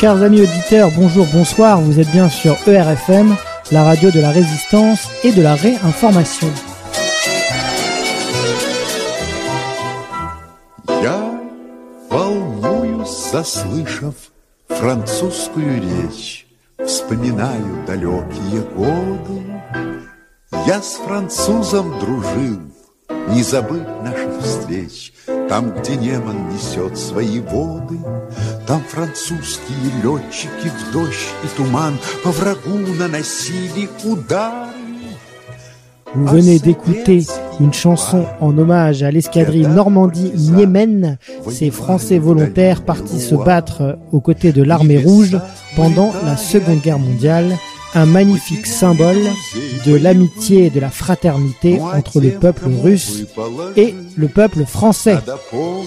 chers amis auditeurs, bonjour, bonsoir, vous êtes bien sur ERFM, la radio de la résistance et de la réinformation. Я волнуюсь, заслышав французскую речь, Вспоминаю далекие годы. Я с французом дружил, не забыть наших встреч, Там, где Неман несет свои воды, Там французские летчики в дождь и туман По врагу наносили удары. Vous venez d'écouter une chanson en hommage à l'escadrille Normandie-Yémen, ces Français volontaires partis se battre aux côtés de l'armée rouge pendant la Seconde Guerre mondiale, un magnifique symbole de l'amitié et de la fraternité entre le peuple russe et le peuple français. Pour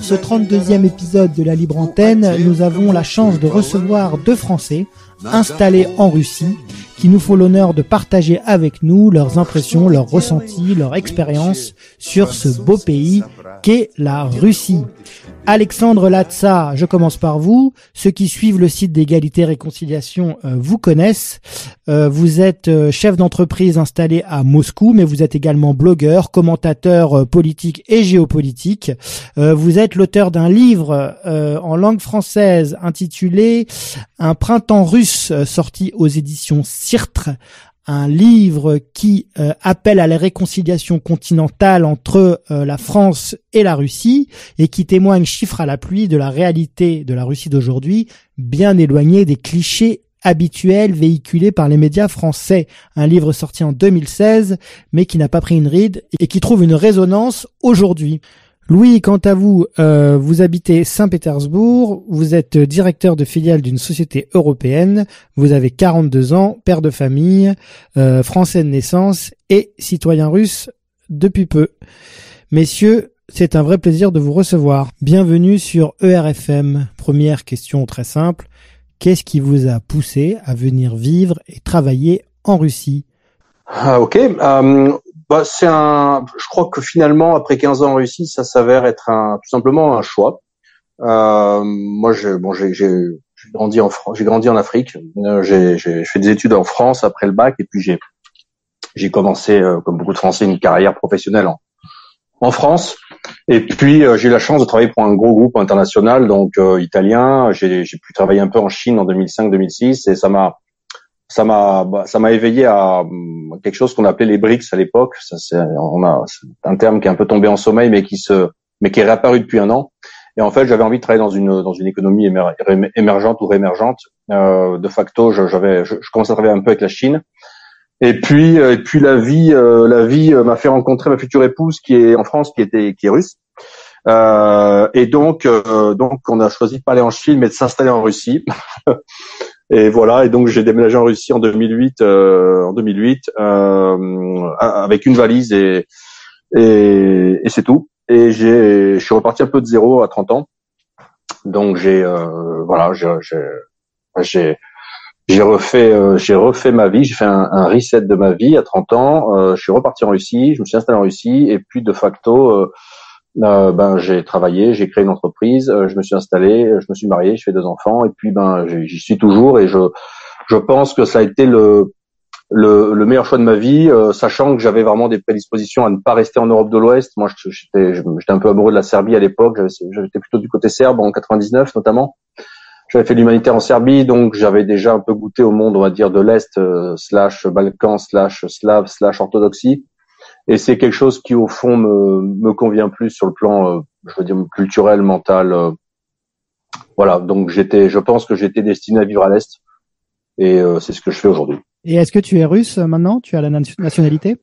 ce 32e épisode de la Libre Antenne, nous avons la chance de recevoir deux Français installés en Russie qui nous font l'honneur de partager avec nous leurs impressions, leurs ressentis, leurs expériences sur ce beau pays qu'est la Russie. Alexandre Latsa, je commence par vous. Ceux qui suivent le site d'égalité réconciliation euh, vous connaissent. Euh, vous êtes euh, chef d'entreprise installé à Moscou, mais vous êtes également blogueur, commentateur politique et géopolitique. vous êtes l'auteur d'un livre en langue française intitulé Un printemps russe sorti aux éditions Cirtre un livre qui euh, appelle à la réconciliation continentale entre euh, la France et la Russie et qui témoigne chiffre à la pluie de la réalité de la Russie d'aujourd'hui, bien éloignée des clichés habituels véhiculés par les médias français. Un livre sorti en 2016 mais qui n'a pas pris une ride et qui trouve une résonance aujourd'hui. Louis, quant à vous, euh, vous habitez Saint-Pétersbourg, vous êtes directeur de filiale d'une société européenne, vous avez 42 ans, père de famille, euh, français de naissance et citoyen russe depuis peu. Messieurs, c'est un vrai plaisir de vous recevoir. Bienvenue sur ERFM. Première question très simple. Qu'est-ce qui vous a poussé à venir vivre et travailler en Russie? Ah, Ok. Euh, bah, c'est un. Je crois que finalement, après 15 ans en Russie, ça s'avère être un tout simplement un choix. Euh, moi, j'ai bon, j'ai grandi en France, j'ai grandi en Afrique. Euh, j'ai fait des études en France après le bac, et puis j'ai j'ai commencé, euh, comme beaucoup de Français, une carrière professionnelle en, en France. Et puis euh, j'ai eu la chance de travailler pour un gros groupe international, donc italien. J'ai pu travailler un peu en Chine en 2005-2006, et ça m'a ça m'a bah, ça m'a éveillé à hum, quelque chose qu'on appelait les BRICS à l'époque. Ça c'est on a un terme qui est un peu tombé en sommeil, mais qui se mais qui est réapparu depuis un an. Et en fait, j'avais envie de travailler dans une dans une économie émergente ou réémergente. Euh, de facto, j'avais je, je, commençais à travailler un peu avec la Chine. Et puis euh, et puis la vie euh, la vie euh, m'a fait rencontrer ma future épouse qui est en France, qui était qui est russe. Euh, et donc donc on a choisi de pas aller en Chine, mais de s'installer en Russie. Et voilà, et donc j'ai déménagé en Russie en 2008, euh, en 2008, euh, avec une valise et et, et c'est tout. Et j'ai, je suis reparti un peu de zéro à 30 ans. Donc j'ai, euh, voilà, j'ai, j'ai, refait, euh, j'ai refait ma vie. J'ai fait un, un, reset de ma vie à 30 ans. Euh, je suis reparti en Russie. Je me suis installé en Russie et puis de facto euh, ben j'ai travaillé, j'ai créé une entreprise, euh, je me suis installé, je me suis marié, je fais deux enfants et puis ben j'y suis toujours et je je pense que ça a été le le, le meilleur choix de ma vie, euh, sachant que j'avais vraiment des prédispositions à ne pas rester en Europe de l'Ouest. Moi, j'étais j'étais un peu amoureux de la Serbie à l'époque. J'étais plutôt du côté serbe en 99 notamment. J'avais fait l'humanitaire en Serbie, donc j'avais déjà un peu goûté au monde, on va dire, de l'Est, slash Balkan, slash slave, slash orthodoxie et c'est quelque chose qui au fond me, me convient plus sur le plan, euh, je veux dire culturel, mental. Euh. voilà, donc j'étais, je pense que j'étais destiné à vivre à l'est, et euh, c'est ce que je fais aujourd'hui. Et est-ce que tu es russe maintenant? Tu as la nationalité?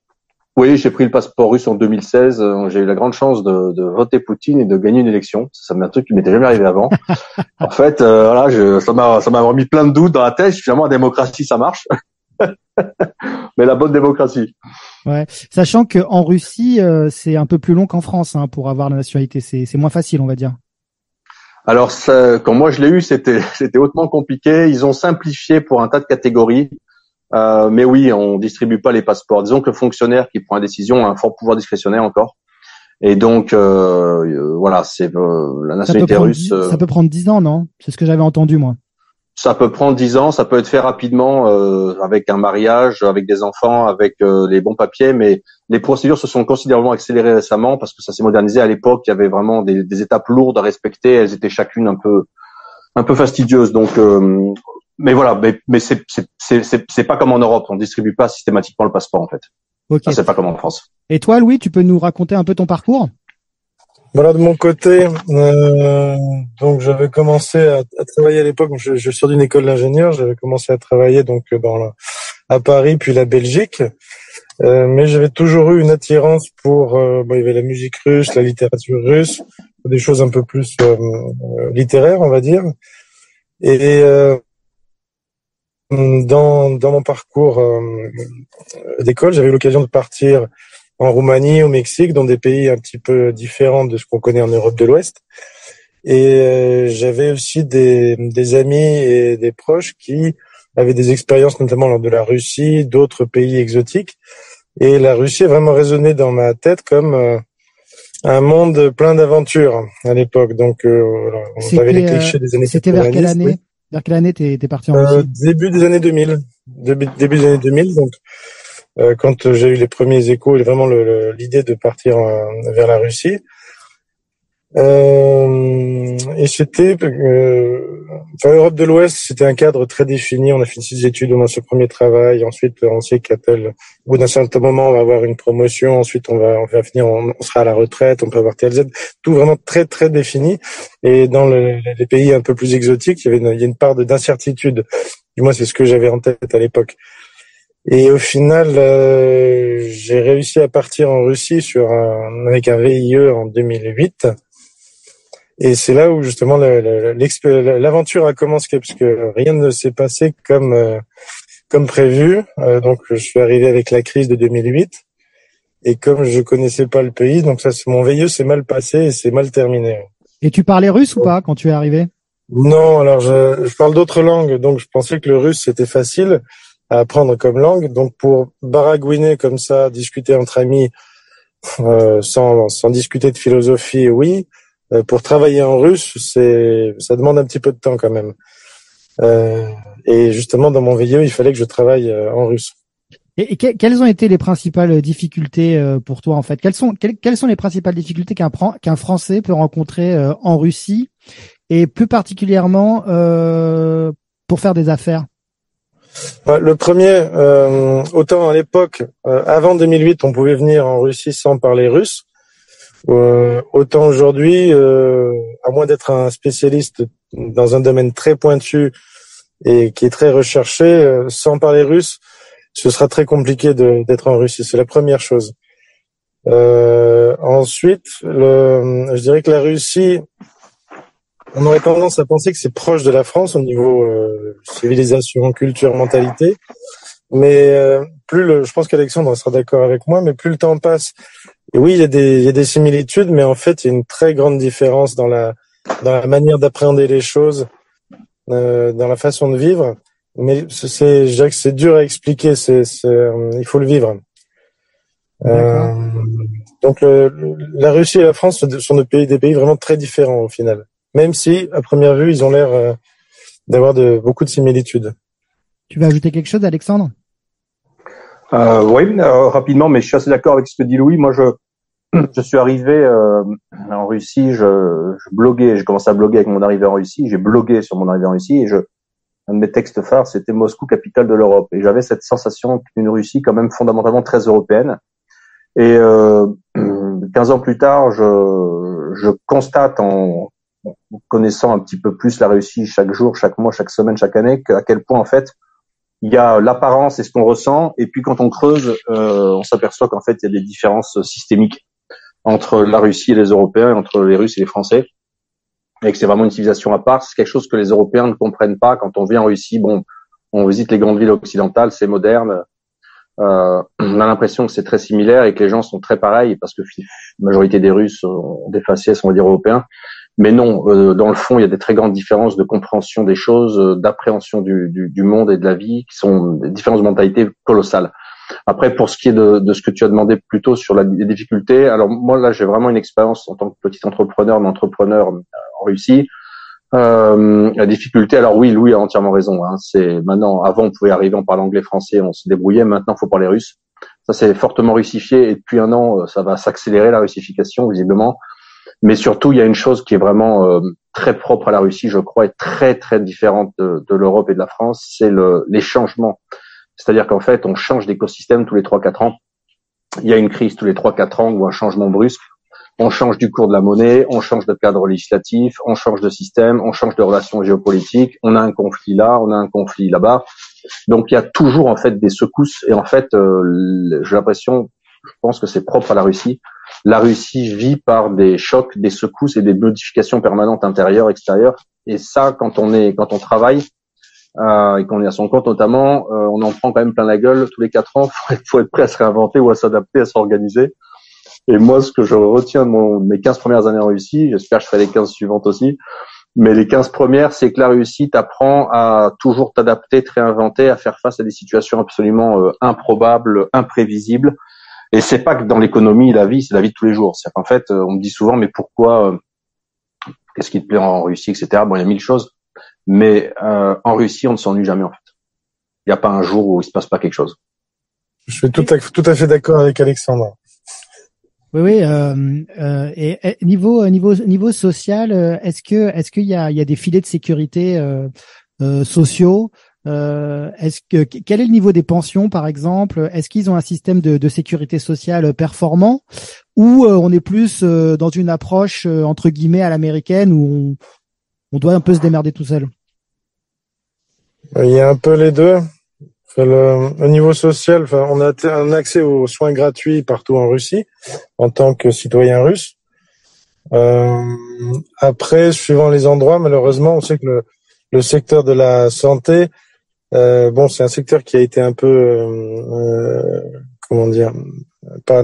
Oui, j'ai pris le passeport russe en 2016. J'ai eu la grande chance de, de, voter Poutine et de gagner une élection. Ça m'est un truc qui m'était jamais arrivé avant. en fait, voilà, je, ça m'a ça m'a remis plein de doutes dans la tête. Finalement, la démocratie, ça marche. mais la bonne démocratie. Ouais, sachant que en Russie, euh, c'est un peu plus long qu'en France hein, pour avoir la nationalité. C'est, moins facile, on va dire. Alors, ça, quand moi je l'ai eu, c'était hautement compliqué. Ils ont simplifié pour un tas de catégories. Euh, mais oui, on distribue pas les passeports. Disons que le fonctionnaire qui prend la décision a un fort pouvoir discrétionnaire encore. Et donc, euh, voilà, c'est la nationalité russe. ça peut prendre dix ans, non? C'est ce que j'avais entendu moi. Ça peut prendre dix ans, ça peut être fait rapidement avec un mariage, avec des enfants, avec les bons papiers, mais les procédures se sont considérablement accélérées récemment parce que ça s'est modernisé. À l'époque, il y avait vraiment des, des, étapes lourdes à respecter. Elles étaient chacune un peu un peu fastidieuses. Donc, mais voilà, mais, mais c'est c'est pas comme en Europe. On distribue pas systématiquement le passeport en fait. Ok. C'est pas comme en France. Et toi, Louis, tu peux nous raconter un peu ton parcours? Voilà, de mon côté, euh, donc j'avais commencé à, à, travailler à l'époque. Je, je sors d'une école d'ingénieur. J'avais commencé à travailler donc dans la, à Paris puis la Belgique. Euh, mais j'avais toujours eu une attirance pour euh, il y avait la musique russe, la littérature russe, des choses un peu plus euh, euh littéraires, on va dire. Et euh, dans, dans mon parcours euh, d'école, j'avais eu l'occasion de partir en Roumanie, au Mexique, dans des pays un petit peu différents de ce qu'on connaît en Europe de l'Ouest. Et euh, j'avais aussi des, des amis et des proches qui avaient des expériences notamment lors de la Russie, d'autres pays exotiques. Et la Russie a vraiment résonné dans ma tête comme euh, un monde plein d'aventures à l'époque. Donc, on avait les clichés des années C'était vers quelle année? vers quelle année t'es, parti en euh, Russie? Début des années 2000. Début, début des années 2000. Donc, euh, quand j'ai eu les premiers échos et vraiment l'idée de partir euh, vers la Russie. Euh, et c'était, euh, enfin, Europe de l'Ouest, c'était un cadre très défini. On a fini ses études, on a ce premier travail. Ensuite, on sait qu'à tel, au bout d'un certain moment, on va avoir une promotion. Ensuite, on va, on va finir, on, sera à la retraite. On peut avoir TLZ. Tout vraiment très, très défini. Et dans le, les pays un peu plus exotiques, il y avait une, il y a une part d'incertitude. Du moins, c'est ce que j'avais en tête à l'époque. Et au final, euh, j'ai réussi à partir en Russie sur un, avec un VIE en 2008. Et c'est là où justement l'aventure a commencé, parce que rien ne s'est passé comme euh, comme prévu. Euh, donc je suis arrivé avec la crise de 2008, et comme je connaissais pas le pays, donc ça, mon veilleux s'est mal passé et c'est mal terminé. Et tu parlais russe ou pas quand tu es arrivé? Non, alors je, je parle d'autres langues, donc je pensais que le russe c'était facile à apprendre comme langue. Donc pour baragouiner comme ça, discuter entre amis euh, sans, sans discuter de philosophie, oui. Euh, pour travailler en russe, c'est ça demande un petit peu de temps quand même. Euh, et justement, dans mon VIE, il fallait que je travaille euh, en russe. Et, quelles ont été les principales difficultés pour toi en fait? Quelles sont, quelles, sont les principales difficultés qu'un qu'un Français peut rencontrer en Russie? Et plus particulièrement pour faire des affaires? Le premier, autant à l'époque, avant 2008, on pouvait venir en Russie sans parler russe. Euh, autant aujourd'hui, euh, à moins d'être un spécialiste dans un domaine très pointu et qui est très recherché, euh, sans parler russe, ce sera très compliqué d'être en Russie. C'est la première chose. Euh, ensuite, le, je dirais que la Russie, on aurait tendance à penser que c'est proche de la France au niveau civilisation, culture, mentalité. Mais plus le, je pense qu'Alexandre sera d'accord avec moi, mais plus le temps passe oui, il y, a des, il y a des similitudes, mais en fait, il y a une très grande différence dans la, dans la manière d'appréhender les choses, euh, dans la façon de vivre. Mais c'est, que c'est dur à expliquer. C'est, euh, il faut le vivre. Euh, donc, la Russie et la France sont des pays, des pays vraiment très différents au final. Même si, à première vue, ils ont l'air euh, d'avoir de, beaucoup de similitudes. Tu veux ajouter quelque chose, Alexandre? Euh, oui, euh, rapidement, mais je suis assez d'accord avec ce que dit Louis. Moi, je, je suis arrivé euh, en Russie, je, je bloguais, j'ai commencé à bloguer avec mon arrivée en Russie, j'ai blogué sur mon arrivée en Russie et je, un de mes textes phares, c'était Moscou, capitale de l'Europe. Et j'avais cette sensation qu'une Russie quand même fondamentalement très européenne. Et euh, 15 ans plus tard, je, je constate en connaissant un petit peu plus la Russie chaque jour, chaque mois, chaque semaine, chaque année, à quel point en fait il y a l'apparence et ce qu'on ressent, et puis quand on creuse, euh, on s'aperçoit qu'en fait il y a des différences systémiques entre la Russie et les Européens, entre les Russes et les Français, et que c'est vraiment une civilisation à part. C'est quelque chose que les Européens ne comprennent pas quand on vient en Russie. Bon, on visite les grandes villes occidentales, c'est moderne. Euh, on a l'impression que c'est très similaire et que les gens sont très pareils parce que la majorité des Russes ont des faciès, on va européens. Mais non, euh, dans le fond, il y a des très grandes différences de compréhension des choses, euh, d'appréhension du, du, du, monde et de la vie, qui sont des différences de mentalité colossales. Après, pour ce qui est de, de ce que tu as demandé plus tôt sur la, les difficultés, alors moi là, j'ai vraiment une expérience en tant que petit entrepreneur, d'entrepreneur en Russie. Euh, la difficulté, alors oui, Louis a entièrement raison. Hein, c'est maintenant, avant on pouvait arriver en parlant anglais, français, on se débrouillait. Maintenant, faut parler russe. Ça c'est fortement russifié et depuis un an, ça va s'accélérer la russification visiblement. Mais surtout, il y a une chose qui est vraiment euh, très propre à la Russie, je crois, et très très différente de, de l'Europe et de la France, c'est le, les changements. C'est-à-dire qu'en fait, on change d'écosystème tous les 3-4 ans. Il y a une crise tous les 3-4 ans ou un changement brusque. On change du cours de la monnaie, on change de cadre législatif, on change de système, on change de relations géopolitiques. On a un conflit là, on a un conflit là-bas. Donc il y a toujours en fait des secousses. Et en fait, euh, j'ai l'impression, je pense que c'est propre à la Russie la Russie vit par des chocs, des secousses et des modifications permanentes intérieures, extérieures. Et ça, quand on est, quand on travaille euh, et qu'on est à son compte notamment, euh, on en prend quand même plein la gueule tous les quatre ans. Être, faut être prêt à se réinventer ou à s'adapter, à s'organiser. Et moi, ce que je retiens de, mon, mes 15 premières années en Russie, j'espère que je ferai les 15 suivantes aussi, mais les 15 premières, c'est que la Russie t'apprend à toujours t'adapter, te réinventer, à faire face à des situations absolument euh, improbables, imprévisibles, et c'est pas que dans l'économie, la vie, c'est la vie de tous les jours. C'est en fait, euh, on me dit souvent, mais pourquoi, euh, qu'est-ce qui te plaît en Russie, etc. Bon, il y a mille choses, mais euh, en Russie, on ne s'ennuie jamais en fait. Il n'y a pas un jour où il se passe pas quelque chose. Je suis tout à, tout à fait d'accord avec Alexandre. Oui, oui. Euh, euh, et, et, niveau niveau niveau social, est-ce que est-ce qu'il y a il y a des filets de sécurité euh, sociaux euh, est-ce que quel est le niveau des pensions, par exemple? Est-ce qu'ils ont un système de, sécurité sociale performant, ou euh, on est plus euh, dans une approche entre guillemets à l'américaine où on, doit un peu se démerder tout seul? Il y a un peu les deux. Le, au niveau social, on a un accès aux soins gratuits partout en Russie en tant que citoyen russe. après, suivant les endroits, malheureusement, on sait que le secteur de la santé euh, bon, c'est un secteur qui a été un peu, euh, comment dire, pas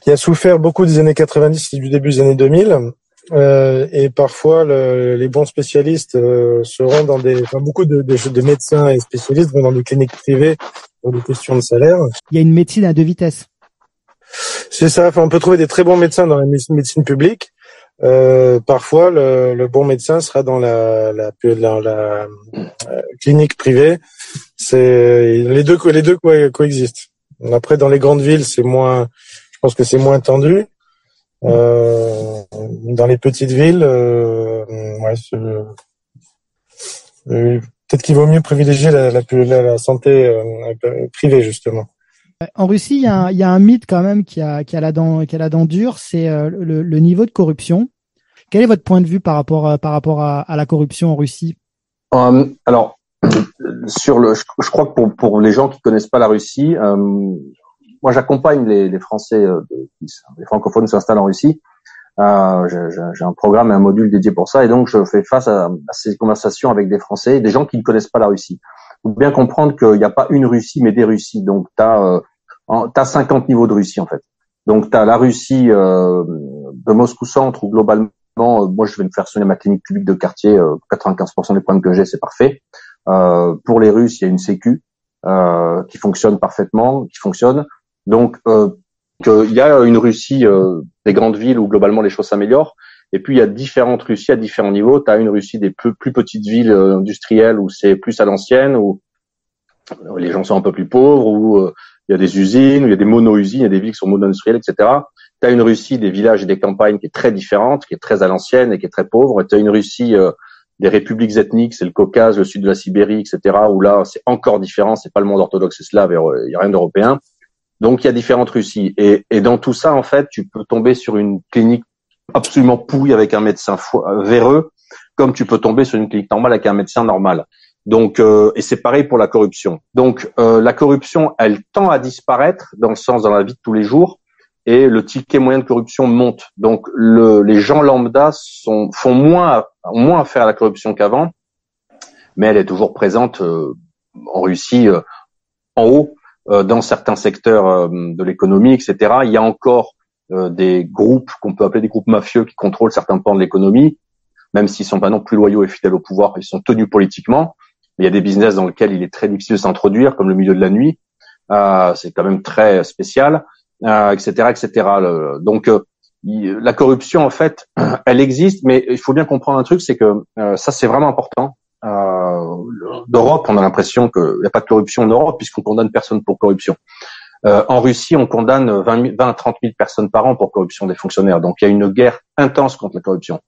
qui a souffert beaucoup des années 90 et du début des années 2000. Euh, et parfois, le, les bons spécialistes euh, seront dans des, enfin, beaucoup de, de, de, médecins et spécialistes vont dans des cliniques privées pour des questions de salaire. Il y a une médecine à deux vitesses. C'est ça. Enfin, on peut trouver des très bons médecins dans la médecine publique, euh, parfois, le, le, bon médecin sera dans la, la, la, la euh, clinique privée. C'est les deux, les deux coexistent. Après, dans les grandes villes, c'est moins. Je pense que c'est moins tendu. Euh, dans les petites villes, euh, ouais, peut-être qu'il vaut mieux privilégier la santé privée justement. En Russie, il y, a un, mythe quand même qui a, la dent, dure, c'est euh, le, niveau de corruption. Quel est votre point de vue par rapport rapport à, la corruption en Russie? Euh, Alors, sur le, je, crois que pour, les gens qui connaissent pas la Russie, euh, moi j'accompagne les, Français, euh, les francophones s'installent en Russie. Euh, j'ai un programme et un module dédié pour ça, et donc je fais face à, à ces conversations avec des Français, des gens qui ne connaissent pas la Russie faut bien comprendre qu'il n'y a pas une Russie, mais des Russies. Donc, tu as, euh, as 50 niveaux de Russie, en fait. Donc, tu as la Russie euh, de Moscou-Centre, où globalement, euh, moi, je vais me faire soigner ma clinique publique de quartier. 95% des problèmes que j'ai, c'est parfait. pour les Russes, il y a une sécu qui fonctionne parfaitement, qui fonctionne. Donc, il y a une Russie des grandes villes où globalement les choses s'améliorent. Et puis il y a différentes Russies à différents niveaux. Tu as une Russie des plus, plus petites villes euh, industrielles où c'est plus à l'ancienne, où les gens sont un peu plus pauvres, où euh, il y a des usines, où il y a des mono-usines, il y a des villes qui sont mono-industrielles, etc. Tu as une Russie des villages et des campagnes qui est très différente, qui est très à l'ancienne et qui est très pauvre. Tu as une Russie euh, des républiques ethniques, c'est le Caucase, le sud de la Sibérie, etc., où là, c'est encore différent, c'est pas le monde orthodoxe et slave, il y a rien d'européen. Donc, il y a différentes Russies. Et, et dans tout ça, en fait, tu peux tomber sur une clinique absolument pourri avec un médecin véreux, comme tu peux tomber sur une clinique normale avec un médecin normal. Donc, euh, et c'est pareil pour la corruption. Donc, euh, la corruption, elle tend à disparaître dans le sens dans la vie de tous les jours, et le ticket moyen de corruption monte. Donc, le, les gens lambda sont, font moins, moins affaire à la corruption qu'avant, mais elle est toujours présente euh, en Russie, euh, en haut, euh, dans certains secteurs de l'économie, etc. Il y a encore des groupes qu'on peut appeler des groupes mafieux qui contrôlent certains pans de l'économie, même s'ils sont pas non plus loyaux et fidèles au pouvoir, ils sont tenus politiquement. Mais il y a des business dans lesquels il est très difficile de s'introduire, comme le milieu de la nuit. Euh, c'est quand même très spécial, euh, etc., etc. donc euh, la corruption, en fait, elle existe, mais il faut bien comprendre un truc, c'est que euh, ça, c'est vraiment important. Euh, D'Europe, on a l'impression qu'il n'y a pas de corruption en Europe puisqu'on condamne personne pour corruption. Euh, en Russie, on condamne 20, 20 à 30 000 personnes par an pour corruption des fonctionnaires. Donc, il y a une guerre intense contre la corruption.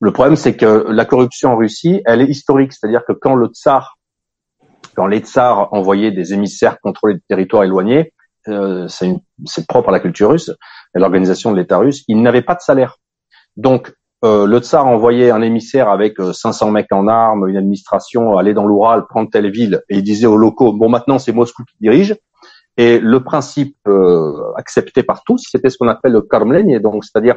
Le problème, c'est que la corruption en Russie, elle est historique. C'est-à-dire que quand le tsar, quand les tsars envoyaient des émissaires contrôler des territoires éloignés, euh, c'est propre à la culture russe et l'organisation de l'État russe, ils n'avaient pas de salaire. Donc, euh, le tsar envoyait un émissaire avec 500 euh, mecs en armes, une administration, aller dans l'Oural, prendre telle ville, et il disait aux locaux, bon, maintenant c'est Moscou qui dirige. Et le principe euh, accepté par tous, c'était ce qu'on appelle le karmlenie, donc c'est-à-dire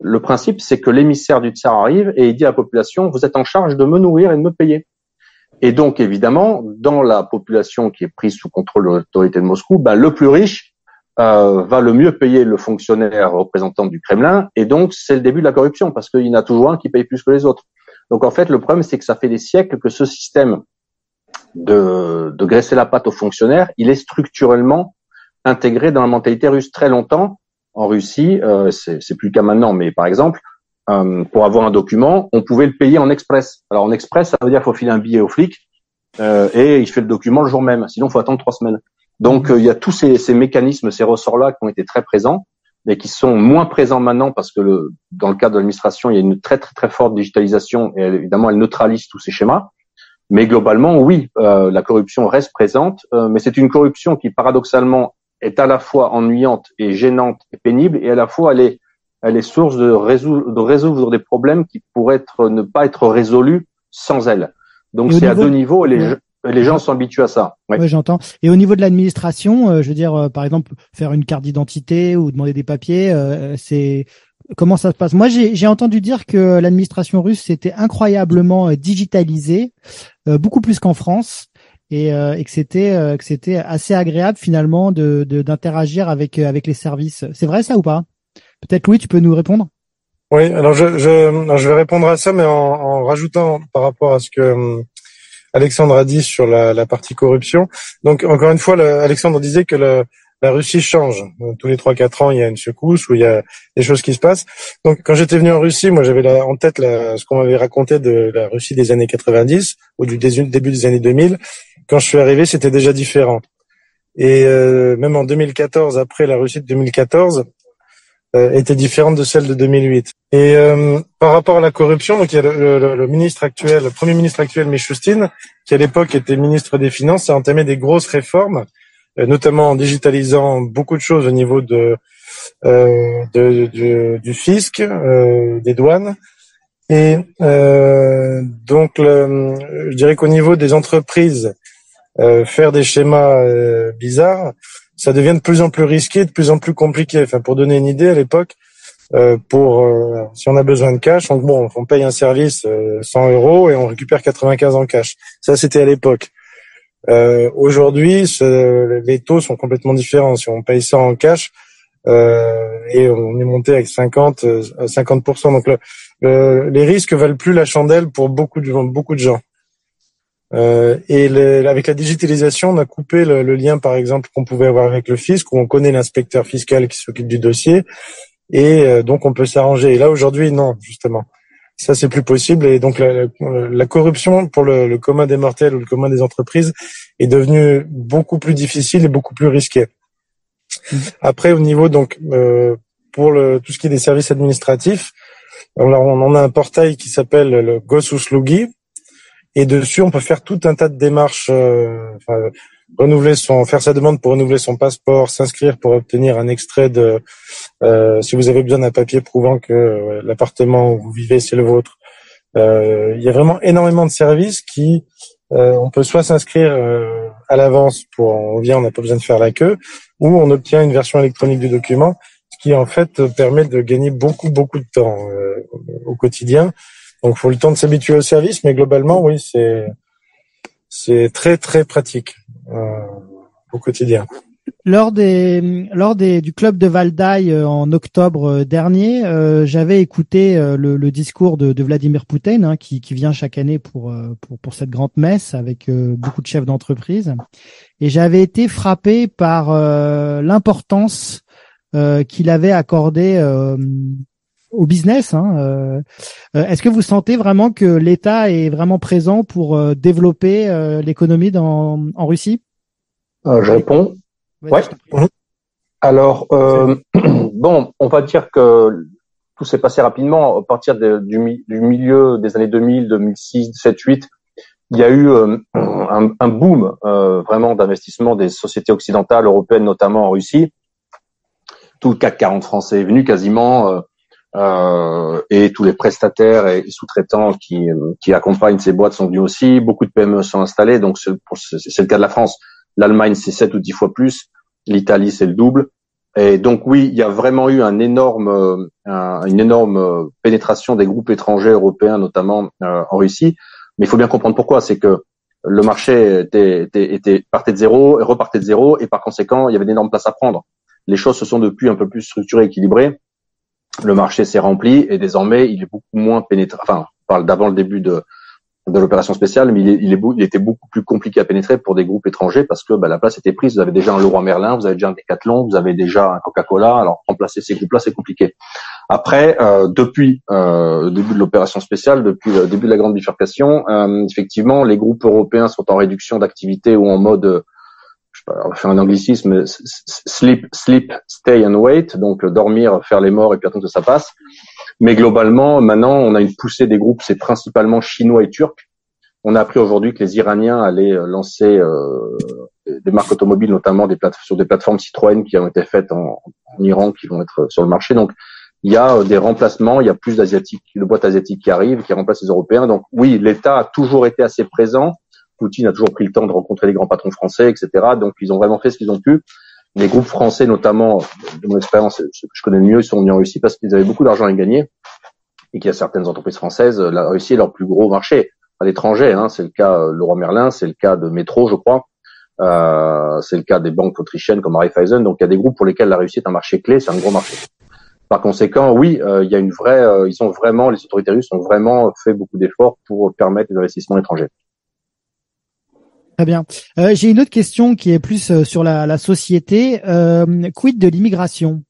le principe, c'est que l'émissaire du tsar arrive et il dit à la population, vous êtes en charge de me nourrir et de me payer. Et donc, évidemment, dans la population qui est prise sous contrôle de l'autorité de Moscou, ben, le plus riche euh, va le mieux payer le fonctionnaire représentant du Kremlin, et donc c'est le début de la corruption, parce qu'il y en a toujours un qui paye plus que les autres. Donc en fait, le problème, c'est que ça fait des siècles que ce système de, graisser la patte aux fonctionnaires, il est structurellement intégré dans la mentalité russe très longtemps en Russie, euh, c'est plus qu'à maintenant, mais par exemple, euh, pour avoir un document, on pouvait le payer en express. Alors en express, ça veut dire qu'il faut filer un billet au flic euh, et il fait le document le jour même. Sinon, il faut attendre trois semaines. Donc euh, il y a tous ces, mécanismes, ces ressorts-là qui ont été très présents, mais qui sont moins présents maintenant parce que le, dans le cadre de l'administration, il y a une très très très forte digitalisation et évidemment elle neutralise tous ces schémas. Mais globalement, oui, euh, la corruption reste présente, euh, mais c'est une corruption qui paradoxalement est à la fois ennuyante et gênante et pénible, et à la fois elle est, elle est source de résoudre, de résoudre des problèmes qui pourraient être, ne pas être résolus sans elle. Donc c'est à deux niveaux, et les, les gens sont habitués à ça. Oui, j'entends. Et au niveau de l'administration, euh, je veux dire, euh, par exemple, faire une carte d'identité ou demander des papiers, euh, c'est comment ça se passe? Moi, j'ai entendu dire que l'administration russe s'était incroyablement digitalisée, beaucoup plus qu'en France et, euh, et que c'était euh, que c'était assez agréable finalement de d'interagir avec euh, avec les services. C'est vrai ça ou pas? Peut-être Louis, tu peux nous répondre? Oui, alors je, je, je vais répondre à ça, mais en, en, rajoutant par rapport à ce que Alexandre a dit sur la, la partie corruption. Donc encore une fois, le, Alexandre disait que le, la Russie change. Tous les trois quatre ans, il y a une secousse où il y a des choses qui se passent. Donc, quand j'étais venu en Russie, moi, j'avais en tête ce qu'on m'avait raconté de la Russie des années 90 ou du début des années 2000. Quand je suis arrivé, c'était déjà différent. Et euh, même en 2014, après la Russie de 2014, euh, était différente de celle de 2008. Et euh, par rapport à la corruption, donc il y a le, le, ministre actuel, le premier ministre actuel, Michoustine, qui à l'époque était ministre des Finances, a entamé des grosses réformes notamment en digitalisant beaucoup de choses au niveau de, euh, de, du fisc, euh, des douanes. Et donc, je dirais qu'au niveau des entreprises, faire des schémas bizarres, ça devient de plus en plus risqué, de plus en plus compliqué. Enfin, pour donner une idée, à l'époque, pour si on a besoin de cash, bon, on paye un service 100 euros et on récupère 95 en cash. Ça, c'était à l'époque. Euh, Aujourd'hui, les taux sont complètement différents. Si on paye ça en cash euh, et on est monté avec 50, 50 euh, donc le, les risques valent plus la chandelle pour beaucoup de beaucoup de gens. Euh, et avec la digitalisation, on a coupé le, le lien, par exemple, qu'on pouvait avoir avec le fisc, où on connaît l'inspecteur fiscal qui s'occupe du dossier, et euh, donc on peut s'arranger. Et là, aujourd'hui, non, justement ça c'est plus possible et donc la, la, corruption pour le, le, commun des mortels ou le commun des entreprises est devenue beaucoup plus difficile et beaucoup plus risquée. Mmh. Après au niveau donc euh, pour le, tout ce qui est des services administratifs, alors on en a un portail qui s'appelle le Gosuslugi et dessus on peut faire tout un tas de démarches. Euh, enfin, renouveler son, faire sa demande pour renouveler son passeport, s'inscrire pour obtenir un extrait de, euh, si vous avez besoin d'un papier prouvant que euh, l'appartement où vous vivez c'est le vôtre. Euh, il y a vraiment énormément de services qui, euh, on peut soit s'inscrire euh, à l'avance pour, on vient, on n'a pas besoin de faire la queue, ou on obtient une version électronique du document, ce qui en fait permet de gagner beaucoup beaucoup de temps au quotidien. Donc, faut le temps de s'habituer au service, mais globalement, oui, c'est c'est très très pratique. Euh, au quotidien. lors des lors des du club de Valdaï euh, en octobre euh, dernier, j'avais écouté le, le, discours de, de Vladimir Poutine hein, qui, qui vient chaque année pour pour, pour cette grande messe avec beaucoup de chefs d'entreprise et j'avais été frappé par l'importance qu'il avait accordée au business. Hein, Est-ce que vous sentez vraiment que l'État est vraiment présent pour développer l'économie dans en Russie? Je réponds. Ouais. Alors, euh, bon, on va dire que tout s'est passé rapidement. À partir du, milieu des années 2000, 2006, 2007, 2008, il y a eu euh, un, boom euh, vraiment d'investissement des sociétés occidentales, européennes, notamment en Russie. Tout le CAC 40 français est venu quasiment, et tous les prestataires et sous-traitants qui, qui accompagnent ces boîtes sont venus aussi. Beaucoup de PME sont installées, donc c'est le cas de la France. L'Allemagne, c'est 7 ou 10 fois plus. L'Italie, c'est le double. Et donc oui, il y a vraiment eu un énorme, euh, une énorme euh, pénétration des groupes étrangers européens, notamment euh, en Russie. Mais il faut bien comprendre pourquoi. C'est que le marché était, était, était, partait de zéro repartait de zéro, et par conséquent, il y avait d'énormes places à prendre. Les choses se sont depuis un peu plus structurées, équilibrées. Le marché s'est rempli et désormais, il est beaucoup moins pénétré. Enfin, on parle d'avant le début de, de l'opération spéciale, mais il, était beaucoup plus compliqué à pénétrer pour des groupes étrangers parce que bah, la place était prise. Vous avez déjà un Leroy Merlin, vous avez déjà un Decathlon, vous avez déjà un Coca-Cola. Alors remplacer ces groupes-là, c'est compliqué. Après, euh, depuis euh, le début de l'opération spéciale, depuis le début de la grande bifurcation, euh, effectivement, les groupes européens sont en réduction d'activité ou en mode on va faire un anglicisme, sleep, sleep, stay and wait, donc dormir, faire les morts et puis attendre que ça passe. Mais globalement, maintenant, on a une poussée des groupes, c'est principalement chinois et turcs. On a appris aujourd'hui que les Iraniens allaient euh, lancer euh, des marques automobiles, notamment des sur des plateformes Citroën qui ont été faites en, Iran, qui vont être sur le marché. Donc, il y a euh, des remplacements, il y a plus d'asiatiques, de boîtes asiatiques qui arrivent, qui remplacent les Européens. Donc, oui, l'État a toujours été assez présent. Poutine a toujours pris le temps de rencontrer les grands patrons français, etc. Donc, ils ont vraiment fait ce qu'ils ont pu les groupes français, notamment, de mon expérience, ce que je connais le mieux, ils sont venus en Russie parce qu'ils avaient beaucoup d'argent à gagner et qu'il y a certaines entreprises françaises, la Russie est leur plus gros marché à l'étranger. Hein, c'est le cas euh, Leroy Merlin, c'est le cas de Métro, je crois. Euh, c'est le cas des banques autrichiennes comme Raiffeisen. Donc, il y a des groupes pour lesquels la Russie est un marché clé, c'est un gros marché. Par conséquent, oui, euh, il y a une vraie, euh, ils ont vraiment, les autorités russes ont vraiment fait beaucoup d'efforts pour permettre les investissements étrangers. Très bien. Euh, J'ai une autre question qui est plus euh, sur la, la société. Euh, quid de l'immigration?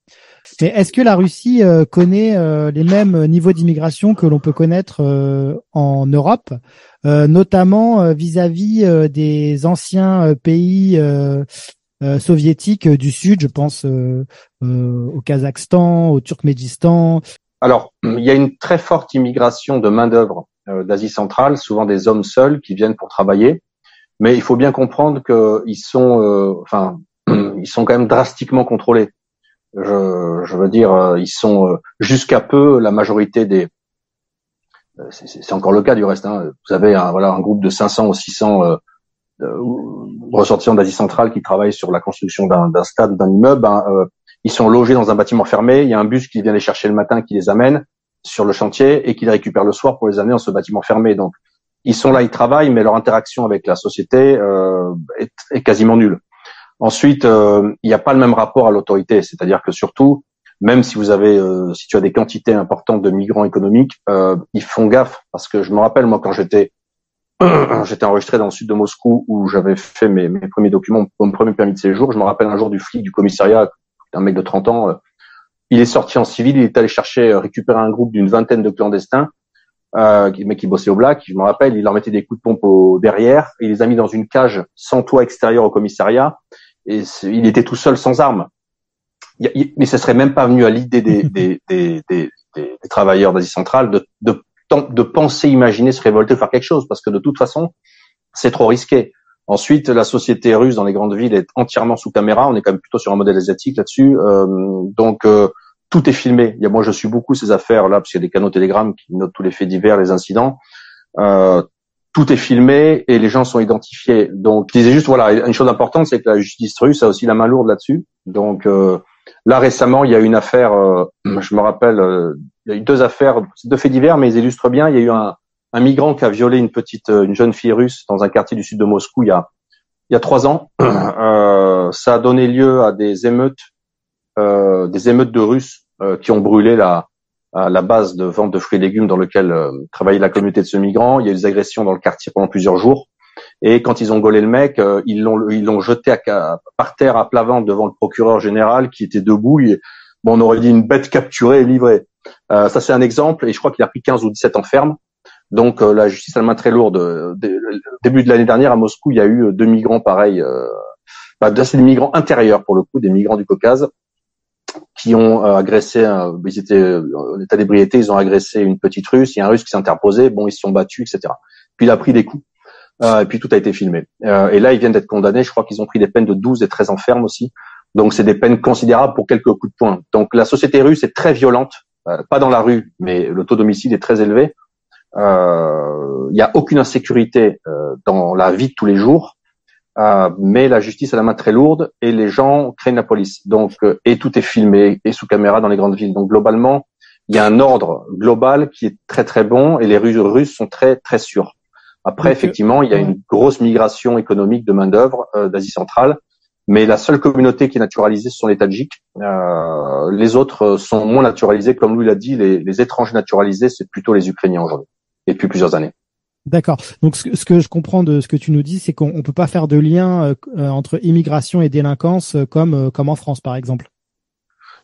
Est-ce que la Russie euh, connaît euh, les mêmes niveaux d'immigration que l'on peut connaître en Europe, notamment vis-à-vis des anciens pays soviétiques du Sud Je pense au Kazakhstan, au Turkménistan. Alors, il y a une très forte immigration de main d'œuvre d'Asie centrale, souvent des hommes seuls qui viennent pour travailler mais il faut bien comprendre qu'ils sont, euh, enfin, ils sont quand même drastiquement contrôlés. Je, je veux dire, euh, ils sont euh, jusqu'à peu la majorité des. C'est encore le cas du reste. Hein. Vous avez un, voilà un groupe de 500 ou 600 euh, ressortissants d'Asie centrale qui travaillent sur la construction d'un stade, d'un immeuble. Hein, ils sont logés dans un bâtiment fermé. Il y a un bus qui vient les chercher le matin, qui les amène sur le chantier et qui les récupère le soir pour les amener dans ce bâtiment fermé. Donc ils sont là, ils travaillent, mais leur interaction avec la société euh, est, est, quasiment nulle. Ensuite, euh, il n'y a pas le même rapport à l'autorité, c'est-à-dire que surtout, même si vous avez, euh, si tu as des quantités importantes de migrants économiques, euh, ils font gaffe parce que je me rappelle moi quand j'étais j'étais enregistré dans le sud de Moscou où j'avais fait mes, mes, premiers documents, mon premier permis de séjour. Je me rappelle un jour du flic du commissariat, un mec de 30 ans. Euh, il est sorti en civil, il est allé chercher récupérer un groupe d'une vingtaine de clandestins euh, mais qui bossait au black, je me rappelle, il leur mettait des coups de pompe au derrière, et il les a mis dans une cage sans toit extérieur au commissariat, et il était tout seul sans armes. mais ce serait même pas venu à l'idée des, des, des, des, des, travailleurs d'Asie centrale de, de, de penser, imaginer, se révolter, faire quelque chose, parce que de toute façon, c'est trop risqué. Ensuite, la société russe dans les grandes villes est entièrement sous caméra. On est quand même plutôt sur un modèle asiatique là-dessus. Euh, donc, euh, tout est filmé. Il y a, moi, je suis beaucoup ces affaires là parce qu'il y a des canaux Telegram qui notent tous les faits divers, les incidents. Euh, tout est filmé et les gens sont identifiés. Donc, je disais juste, voilà, une chose importante, c'est que la justice russe a aussi la main lourde là-dessus. Donc, euh, là récemment, il y a une affaire, euh, je me rappelle, euh, il y a eu deux affaires, deux faits divers, mais ils illustrent bien. Il y a eu un, un migrant qui a violé une petite, une jeune fille russe dans un quartier du sud de Moscou il y a, il y a trois ans. ça a donné lieu à des émeutes, des émeutes de Russes qui ont brûlé la, la base de vente de fruits et légumes dans lequel travaillait la communauté de ce migrant. Il y a eu des agressions dans le quartier pendant plusieurs jours. Et quand ils ont gaulé le mec, ils l'ont ils l'ont jeté à, par terre à plat ventre devant le procureur général qui était debout. bon, on aurait dit une bête capturée et livrée. Euh, ça c'est un exemple et je crois qu'il a pris 15 ou 17 enfermes. Donc euh, la justice a la main très lourde. début de l'année dernière à Moscou, il y a eu deux migrants pareils. Euh, bah, c'est des migrants intérieurs pour le coup, des migrants du Caucase qui ont euh, agressé, ils étaient en état d'ébriété, ils ont agressé une petite Russe, il y a un Russe qui s'est interposé, bon, ils se sont battus, etc. Puis il a pris des coups, euh, et puis tout a été filmé. Euh, et là, ils viennent d'être condamnés, je crois qu'ils ont pris des peines de 12 et 13 enfermes aussi, donc c'est des peines considérables pour quelques coups de poing. Donc la société russe est très violente, pas dans la rue, mais le taux d'homicide est très élevé, il n'y a aucune insécurité dans la vie de tous les jours, euh, mais la justice a la main très lourde et les gens craignent la police. Donc, euh, et tout est filmé et sous caméra dans les grandes villes. Donc, globalement, il y a un ordre global qui est très très bon et les Russes sont très très sûrs. Après, effectivement, il y a une grosse migration économique de main d'œuvre euh, d'Asie centrale, mais la seule communauté qui est naturalisée, ce sont les Tadjiks. Euh, les autres sont moins naturalisés, comme lui l'a dit. Les, les étrangers naturalisés, c'est plutôt les Ukrainiens aujourd'hui, et depuis plusieurs années. D'accord. Donc ce que, je comprends de ce que tu nous dis, c'est qu'on peut pas faire de lien euh, euh, entre immigration et délinquance euh, comme en France par exemple.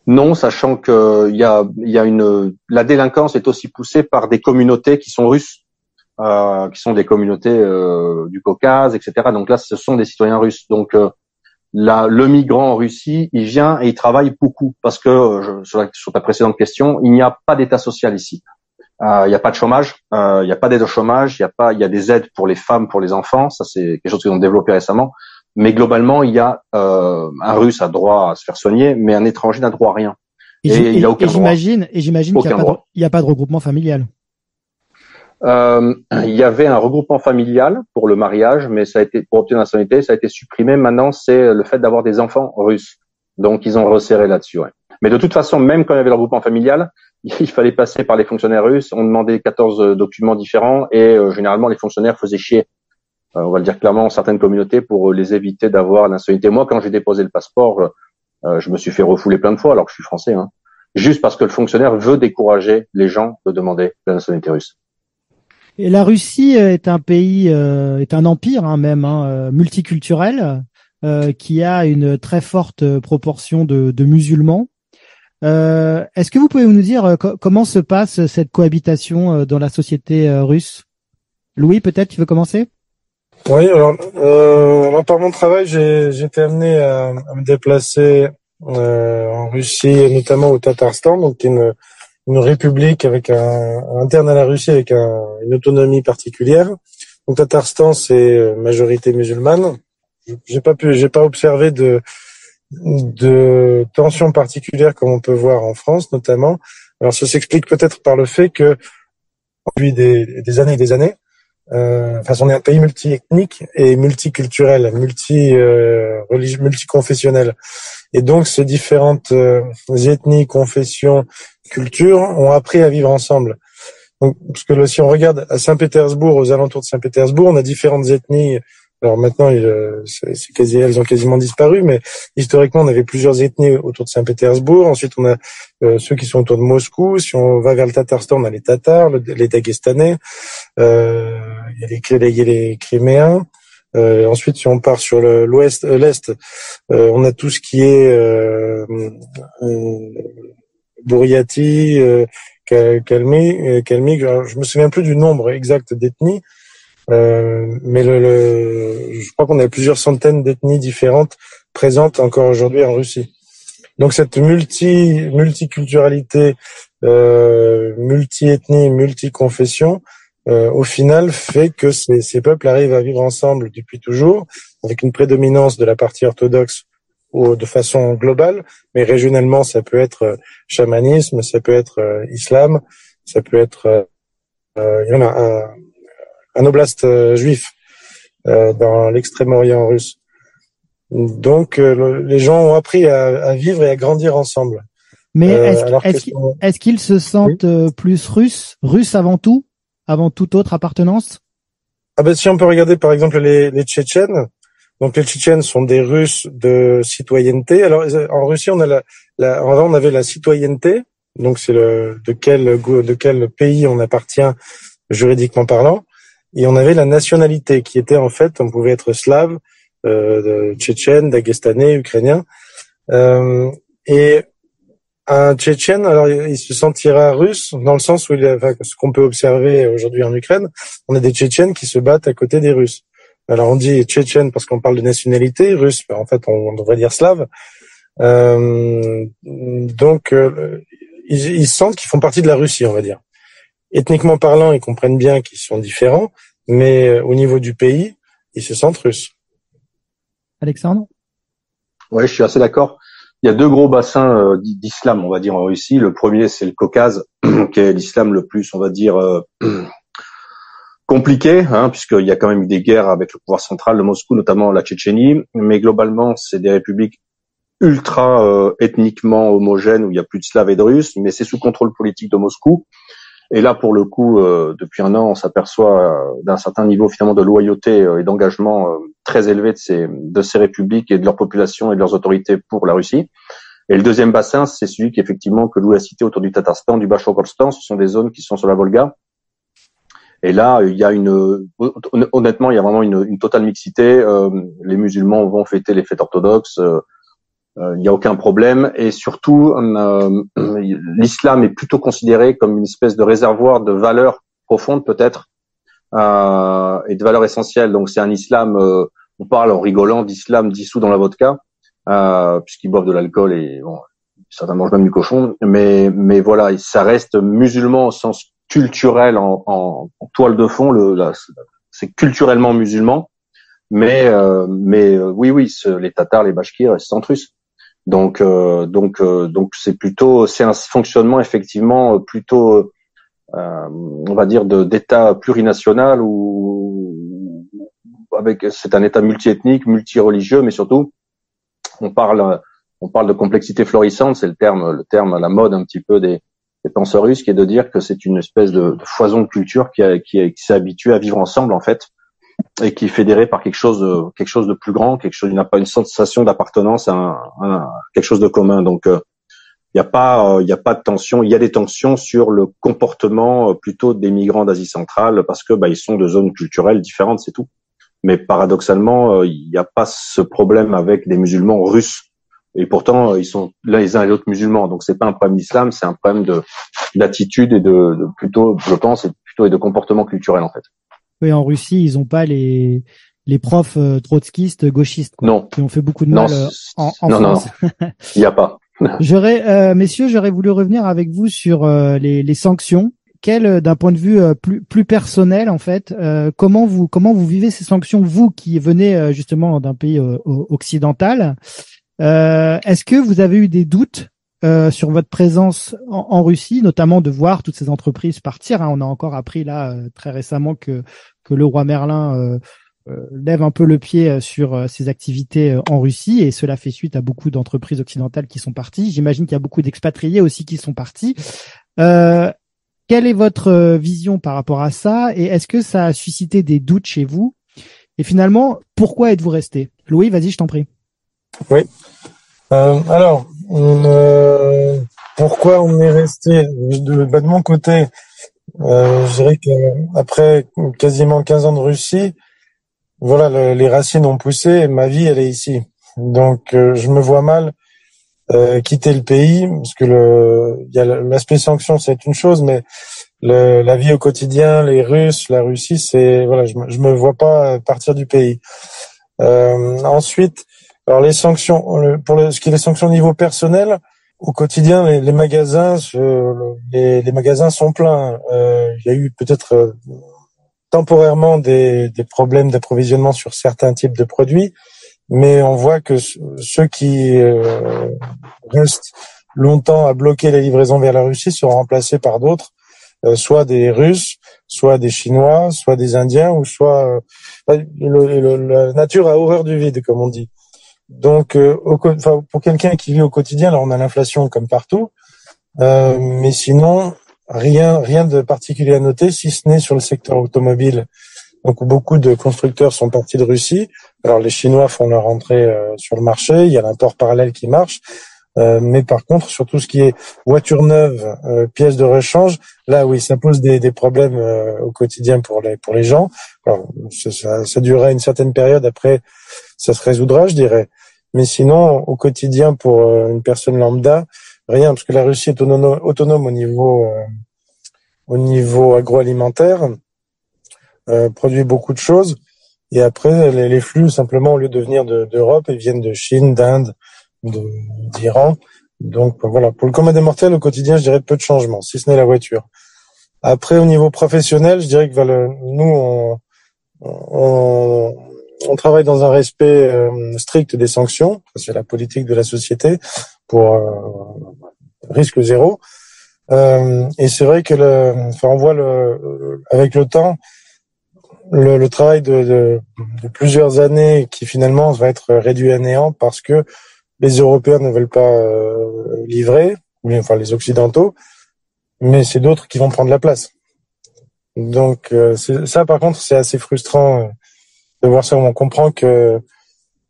Non, sachant que il y a une la délinquance est aussi poussée par des communautés qui sont russes, qui sont des communautés du Caucase, etc. Donc là, ce sont des citoyens russes. Donc là, le migrant en Russie, il vient et il travaille beaucoup parce que sur ta précédente question, il n'y a pas d'état social ici. Il euh, n'y a pas de chômage, il euh, n'y a pas d'aide au chômage, il y a pas, il y a des aides pour les femmes, pour les enfants. Ça c'est quelque chose qu'ils ont développé récemment. Mais globalement, il y a euh, un Russe a droit à se faire soigner, mais un étranger n'a droit à rien. Et, il a aucun et j'imagine, et j'imagine qu'il n'y a, pas de regroupement familial. Il y avait un regroupement familial pour le mariage, mais ça a été pour obtenir la nationalité, ça a été supprimé. Maintenant, c'est le fait d'avoir des enfants russes. Donc, ils ont resserré là-dessus. Ouais. Mais de toute façon, même quand il y avait le regroupement familial, il fallait passer par les fonctionnaires russes. On demandait 14 euh, documents différents et euh, généralement les fonctionnaires faisaient chier, euh, on va le dire clairement, certaines communautés pour les éviter d'avoir la nationalité. Moi, quand j'ai déposé le passeport, je me suis fait refouler plein de fois alors que je suis français, hein, juste parce que le fonctionnaire veut décourager les gens de demander la nationalité russe. Et la Russie est un pays, est un empire hein, même hein, multiculturel qui a une très forte proportion de musulmans. Euh, Est-ce que vous pouvez nous dire euh, comment se passe cette cohabitation euh, dans la société euh, russe? Louis, peut-être tu veux commencer? Oui, alors, alors, par mon travail, j'ai été amené à, à, me déplacer en Russie, notamment au Tatarstan, donc une, une république avec un, interne à la Russie avec un, une autonomie particulière. Donc Tatarstan, c'est majorité musulmane. J'ai pas pu, j'ai pas observé de de tensions particulières comme on peut voir en France notamment. Alors ça s'explique peut-être par le fait que depuis des, des années et des années, euh, enfin on est un pays multiethnique et multiculturel, multi euh, multiconfessionnel, et donc ces différentes euh, ethnies, confessions, cultures ont appris à vivre ensemble. Donc, parce que si on regarde à Saint-Pétersbourg, aux alentours de Saint-Pétersbourg, on a différentes ethnies alors maintenant, c'est quasi, elles ont quasiment disparu, mais historiquement, on avait plusieurs ethnies autour de Saint-Pétersbourg. Ensuite, on a euh, ceux qui sont autour de Moscou. Si on va vers le Tatarstan, on a les Tatars, les Dagestanais, euh, y les, il y a les Criméens. Euh, ensuite, si on part sur l'ouest, euh, l'est, euh, on a tout ce qui est euh, Bouriati, Kalmyk. Je me souviens plus du nombre exact d'ethnies, euh, mais le, le, je crois qu'on a plusieurs centaines d'ethnies différentes présentes encore aujourd'hui en Russie. Donc cette multi multiculturalité, euh, multi-ethnie, multi-confession, euh, au final fait que ces, ces peuples arrivent à vivre ensemble depuis toujours, avec une prédominance de la partie orthodoxe ou de façon globale, mais régionalement ça peut être euh, chamanisme, ça peut être euh, islam, ça peut être il y en a un, un oblast euh, juif euh, dans l'extrême-orient russe. Donc euh, les gens ont appris à, vivre et à grandir ensemble. Mais est-ce qu'ils se sentent plus russes, russes avant tout, avant toute autre appartenance? Ah ben si on peut regarder par exemple les, les Tchétchènes, Donc les Tchétchènes sont des Russes de citoyenneté. Alors en Russie, on a la, la on avait la citoyenneté. Donc c'est le de quel de quel pays on appartient juridiquement parlant. Et on avait la nationalité qui était en fait, on pouvait être slave, euh, tchétchène, dagestanais, ukrainien. Euh, et un Tchétchène, alors il se sentira russe dans le sens où il a, enfin, ce qu'on peut observer aujourd'hui en Ukraine, on a des Tchétchènes qui se battent à côté des Russes. Alors on dit Tchétchène parce qu'on parle de nationalité, russe, en fait on, devrait dire slave. Euh, donc euh, ils, ils sentent qu'ils font partie de la Russie, on va dire. Ethniquement parlant, ils comprennent bien qu'ils sont différents, mais euh, au niveau du pays, ils se sentent russes. Alexandre? Oui, je suis assez d'accord. Il y a deux gros bassins euh, d'islam, on va dire, en Russie. Le premier, c'est le Caucase, qui est l'islam le plus, on va dire, euh, compliqué, hein, puisqu'il y a quand même eu des guerres avec le pouvoir central de Moscou, notamment la Tchétchénie. Mais globalement, c'est des républiques ultra euh, ethniquement homogènes où il y a plus de Slaves et de Russes, mais c'est sous contrôle politique de Moscou. Et là, pour le coup, depuis un an, on s'aperçoit d'un certain niveau finalement de loyauté et d'engagement très élevé de ces, de ces républiques et de leur population et de leurs autorités pour la Russie. Et le deuxième bassin, c'est celui qui effectivement que Louis a cité autour du Tatarstan, du Bachkortostan. Ce sont des zones qui sont sur la Volga. Et là, il y a une, honnêtement, il y a vraiment une, une totale mixité. Euh, les musulmans vont fêter les fêtes orthodoxes. Euh, euh il n'y a aucun problème. Et surtout, euh, l'islam est plutôt considéré comme une espèce de réservoir de valeurs profondes, peut-être, euh, et de valeurs essentielles. Donc, c'est un islam on parle en rigolant d'islam dissous dans la vodka, euh, puisqu'ils boivent de l'alcool et bon, certains mangent même du cochon. Mais, mais voilà, ça reste musulman au sens culturel en, en, toile de fond. Le, c'est culturellement musulman. Mais, euh, mais euh, oui, oui, les Tatars, les Bashkirs, c'est russes. Donc, euh, donc, euh, donc, c'est plutôt, c'est un fonctionnement effectivement plutôt, on va dire, de d'État plurinational ou avec c'est un État multiethnique, multireligieux, mais surtout on parle on parle de complexité florissante, c'est le terme le terme à la mode un petit peu des, des penseurs russes, qui est de dire que c'est une espèce de, foison de culture qui, a, qui, qui s'est habituée à vivre ensemble en fait et qui est fédérée par quelque chose de, quelque chose de plus grand, quelque chose qui n'a pas une sensation d'appartenance à, quelque chose de commun. Donc il euh, n'y a pas il euh, a pas de tension, il y a des tensions sur le comportement euh, plutôt des migrants d'Asie centrale parce que bah, ils sont de zones culturelles différentes, c'est tout mais paradoxalement, euh, il n'y a pas ce problème avec des musulmans russes. Et pourtant, euh, ils sont l'un les uns et les autres musulmans. Donc, c'est pas un problème d'islam, c'est un problème de d'attitude et de, de, plutôt, je pense, et plutôt et de comportement culturel en fait. Oui, en Russie, ils n'ont pas les les profs euh, trotskistes, gauchistes, quoi, non. qui ont fait beaucoup de mal en, en non, France. Non, il n'y a pas. j'aurais, euh, messieurs, j'aurais voulu revenir avec vous sur les, les sanctions quel, euh, d'un point de vue euh, plus, plus personnel en fait, euh, comment vous comment vous vivez ces sanctions, vous qui venez justement d'un pays occidental? Est-ce que vous avez eu des doutes sur votre présence en, Russie, notamment de voir toutes ces entreprises partir hein? On a encore appris là très récemment que que le roi Merlin lève un peu le pied sur ses activités en Russie et cela fait suite à beaucoup d'entreprises occidentales qui sont parties. J'imagine qu'il y a beaucoup d'expatriés aussi qui sont partis. Euh, quelle est votre euh, vision par rapport à ça? Et est-ce que ça a suscité des doutes chez vous? Et finalement, pourquoi êtes-vous resté? Louis, vas-y, je t'en prie. Oui. Euh, alors, euh, pourquoi on est resté? De, bah, de mon côté Je dirais qu'après quasiment 15 ans de Russie, voilà, les racines ont poussé et ma vie, elle est ici. Donc, je me vois mal euh, quitter le pays parce que le y a l'aspect sanction c'est une chose mais le, la vie au quotidien les Russes la Russie c'est voilà je, je me vois pas partir du pays euh, ensuite alors les sanctions pour le, ce qui est des sanctions au niveau personnel au quotidien les, magasins les, magasins sont pleins euh, il y a eu peut-être euh, temporairement des, des problèmes d'approvisionnement sur certains types de produits mais on voit que ceux qui euh, restent longtemps à bloquer les livraisons vers la Russie seront remplacés par d'autres, soit des Russes, soit des Chinois, soit des Indiens, ou soit euh, la nature a horreur du vide, comme on dit. Donc, pour quelqu'un qui vit au quotidien, alors on a l'inflation comme partout, mais sinon rien, rien de particulier à noter, si ce n'est sur le secteur automobile donc beaucoup de constructeurs sont partis de Russie, Alors les Chinois font leur entrée sur le marché, il y a l'import parallèle qui marche, euh, mais par contre, sur tout ce qui est voiture neuve, euh, pièces de rechange, là oui, ça pose des, des problèmes euh, au quotidien pour les pour les gens. Alors, ça, ça, durera une certaine période. Après, ça se résoudra, je dirais. Mais sinon, au quotidien, pour une personne lambda, rien, parce que la Russie est autonome, au niveau au niveau agroalimentaire, produit beaucoup de choses. Et après, les, les, flux, simplement, au lieu de venir d'Europe, ils viennent de Chine, d'Inde, d'Iran. Donc voilà, pour le commun des mortels au quotidien, je dirais peu de changements, si ce n'est la voiture. Après, au niveau professionnel, je dirais que nous, on, on, travaille dans un respect euh, strict des sanctions, c'est la politique de la société pour euh, risque zéro. Euh, et c'est vrai que le, enfin, on voit avec le temps le, travail de, de, de, plusieurs années qui finalement va être réduit à néant parce que les Européens ne veulent pas livrer, mais enfin les Occidentaux, mais c'est d'autres qui vont prendre la place. Donc ça, par contre, c'est assez frustrant de voir ça. On comprend que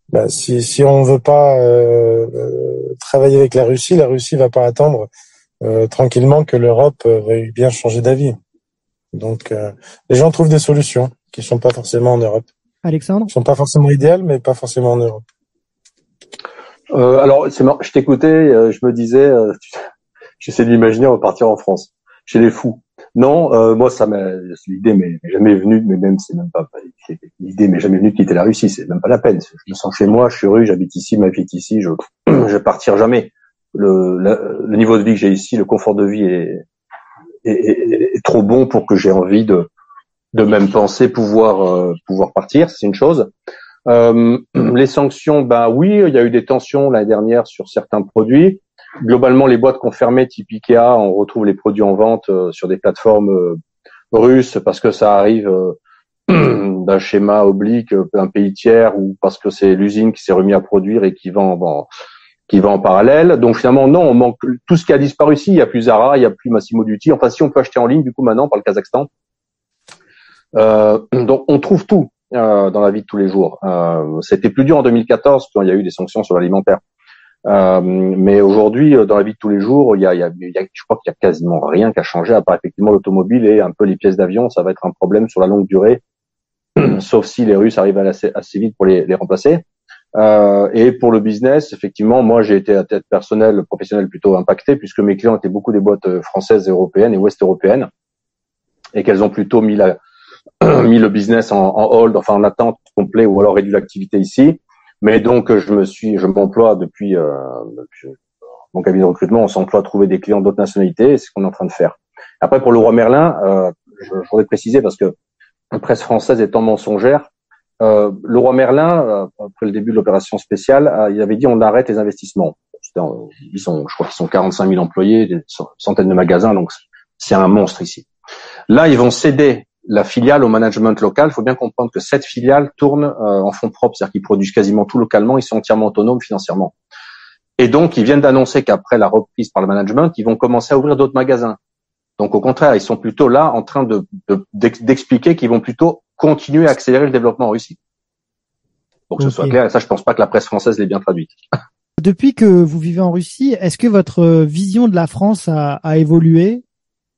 bah, si, si on veut pas travailler avec la Russie, la Russie va pas attendre tranquillement que l'Europe veuille bien changer d'avis. Donc les gens trouvent des solutions qui sont pas forcément en Europe. Alexandre, qui sont pas forcément idéales, mais pas forcément en Europe. Euh, alors, c'est je t'écoutais, euh, je me disais, euh, j'essaie d'imaginer repartir en France, chez les fous. Non, euh, moi, ça l'idée m'est jamais venue, mais même, c'est même pas, l'idée m'est jamais venue de quitter la Russie, c'est même pas la peine. Je me sens chez moi, je suis russe, j'habite ici, ma vie est ici, je, je partir jamais. Le, le, niveau de vie que j'ai ici, le confort de vie est, est, est, trop bon pour que j'ai envie de, de même penser pouvoir, euh, pouvoir partir, c'est une chose. Euh, les sanctions, ben oui, il y a eu des tensions l'année dernière sur certains produits. Globalement, les boîtes confirmées type Ikea, on retrouve les produits en vente euh, sur des plateformes euh, russes parce que ça arrive d'un schéma oblique, un pays tiers, ou parce que c'est l'usine qui s'est remis à produire et qui vend, bon, qui va en parallèle. Donc finalement, non, on manque tout ce qui a disparu ici. Il n'y a plus Zara, il n'y a plus Massimo Dutti. Enfin, si on peut acheter en ligne, du coup, maintenant, par le Kazakhstan. Euh, donc on trouve tout. Euh, dans la vie de tous les jours. Euh, C'était plus dur en 2014 quand il y a eu des sanctions sur l'alimentaire. Euh, mais aujourd'hui, euh, dans la vie de tous les jours, il y a, il y a, je crois qu'il y a quasiment rien qui a changé à part effectivement l'automobile et un peu les pièces d'avion. Ça va être un problème sur la longue durée, sauf si les Russes arrivent assez, vite pour les, les remplacer. Euh, et pour le business, effectivement, moi j'ai été à tête personnelle, professionnelle plutôt impacté puisque mes clients étaient beaucoup des boîtes françaises, européennes et ouest européennes et qu'elles ont plutôt mis la, mis le business en, en, hold, enfin en attente complet, ou alors réduit l'activité ici. Mais donc je me suis, je m'emploie depuis, euh, mon cabinet de recrutement, on s'emploie à trouver des clients d'autres nationalités, c'est ce qu'on est en train de faire. Après pour le roi Merlin, euh, je, je, voudrais préciser parce que la presse française étant mensongère, euh, le roi Merlin, euh, après le début de l'opération spéciale, euh, il avait dit on arrête les investissements. Ils sont, je crois qu'ils sont 45 000 employés, des centaines de magasins, donc c'est un monstre ici. Là, ils vont céder la filiale au management local, il faut bien comprendre que cette filiale tourne euh, en fonds propres, c'est-à-dire qu'ils produisent quasiment tout localement, ils sont entièrement autonomes financièrement. Et donc, ils viennent d'annoncer qu'après la reprise par le management, ils vont commencer à ouvrir d'autres magasins. Donc, au contraire, ils sont plutôt là en train de, d'expliquer qu'ils vont plutôt continuer à accélérer le développement en Russie. Pour que ce soit clair, et ça, je pense pas que la presse française l'ait bien traduit. Depuis que vous vivez en Russie, est-ce que votre vision de la France a, a évolué?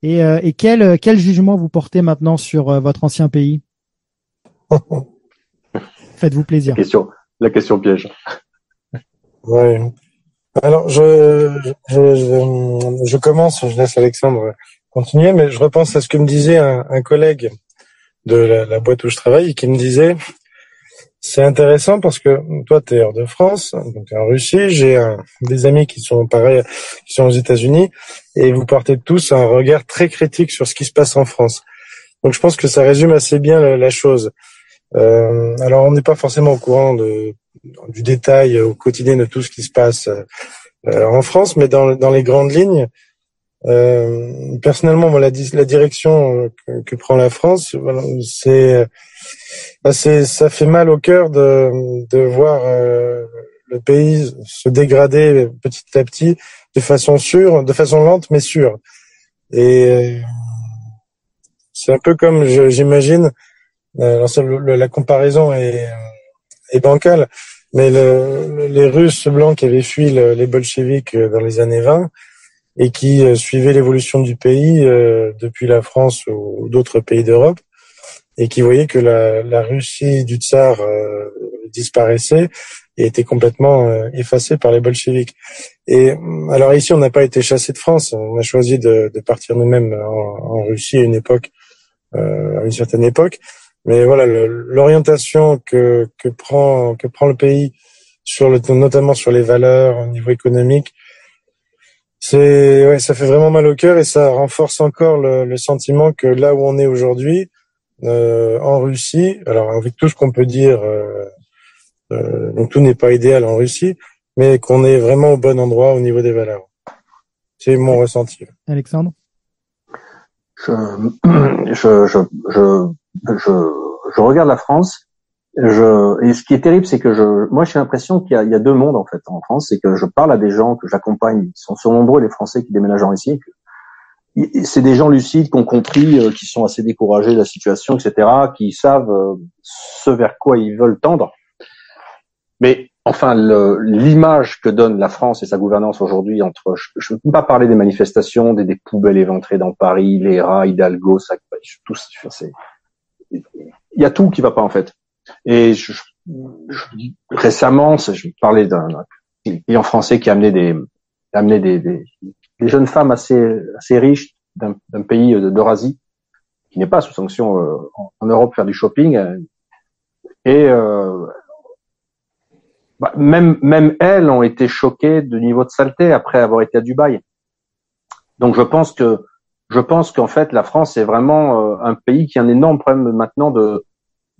Et, euh, et quel, quel jugement vous portez maintenant sur euh, votre ancien pays? Faites-vous plaisir. La question, la question piège. Oui. Alors, je, je, je, je, commence, je laisse Alexandre continuer, mais je repense à ce que me disait un, un collègue de la, la, boîte où je travaille qui me disait c'est intéressant parce que toi, tu es hors de France, donc en Russie. J'ai des amis qui sont pareils, qui sont aux États-Unis, et vous portez tous un regard très critique sur ce qui se passe en France. Donc je pense que ça résume assez bien la, chose. Euh, alors on n'est pas forcément au courant de, du détail au quotidien de tout ce qui se passe euh, en France, mais dans, dans les grandes lignes, euh, personnellement, voilà, la direction que, que, prend la France, voilà, c'est bah, ça fait mal au cœur de, de voir euh, le pays se dégrader petit à petit de façon sûre, de façon lente mais sûre. Et euh, c'est un peu comme j'imagine. Euh, la comparaison est, est bancal. Mais le, les Russes blancs qui avaient fui les bolcheviks dans les années 20 et qui suivaient l'évolution du pays depuis la France ou d'autres pays d'Europe et qui voyaient que la, la Russie du tsar disparaissait et était complètement euh, effacé par les bolcheviks. Et euh, alors ici, on n'a pas été chassé de France. On a choisi de, de partir nous-mêmes en, en, Russie à une époque, euh, à une certaine époque. Mais voilà, l'orientation que, que prend que prend le pays sur le notamment sur les valeurs au niveau économique, c'est ouais, ça fait vraiment mal au cœur et ça renforce encore le, le sentiment que là où on est aujourd'hui, euh, en Russie, alors avec tout ce qu'on peut dire euh, euh, donc tout n'est pas idéal en Russie, mais qu'on est vraiment au bon endroit au niveau des valeurs. C'est mon ressenti. Alexandre? Je, je, je, je, je, regarde la France. Je, et ce qui est terrible, c'est que je, moi, j'ai l'impression qu'il y, y, a deux mondes en fait en France. C'est que je parle à des gens que j'accompagne, ils sont, sont nombreux les Français qui déménagent en Russie. C'est des gens lucides qui ont compris, euh, qui sont assez découragés de la situation, etc., qui savent euh, ce vers quoi ils veulent tendre. Mais enfin, l'image que donne la France et sa gouvernance aujourd'hui entre, je ne peux pas parler des manifestations, des, poubelles éventrées dans Paris, les rats, Hidalgo, ça, tout, il y a tout qui va pas en fait. Et je, récemment, je parlais d'un client français qui amenait des, amenait des, des, des jeunes femmes assez, assez riches d'un pays d'Eurasie qui n'est pas sous sanction euh, en, Europe faire du shopping. Et euh, bah, même, même elles ont été choquées du niveau de saleté après avoir été à Dubaï. Donc je pense que je pense qu'en fait la France est vraiment euh, un pays qui a un énorme problème maintenant de,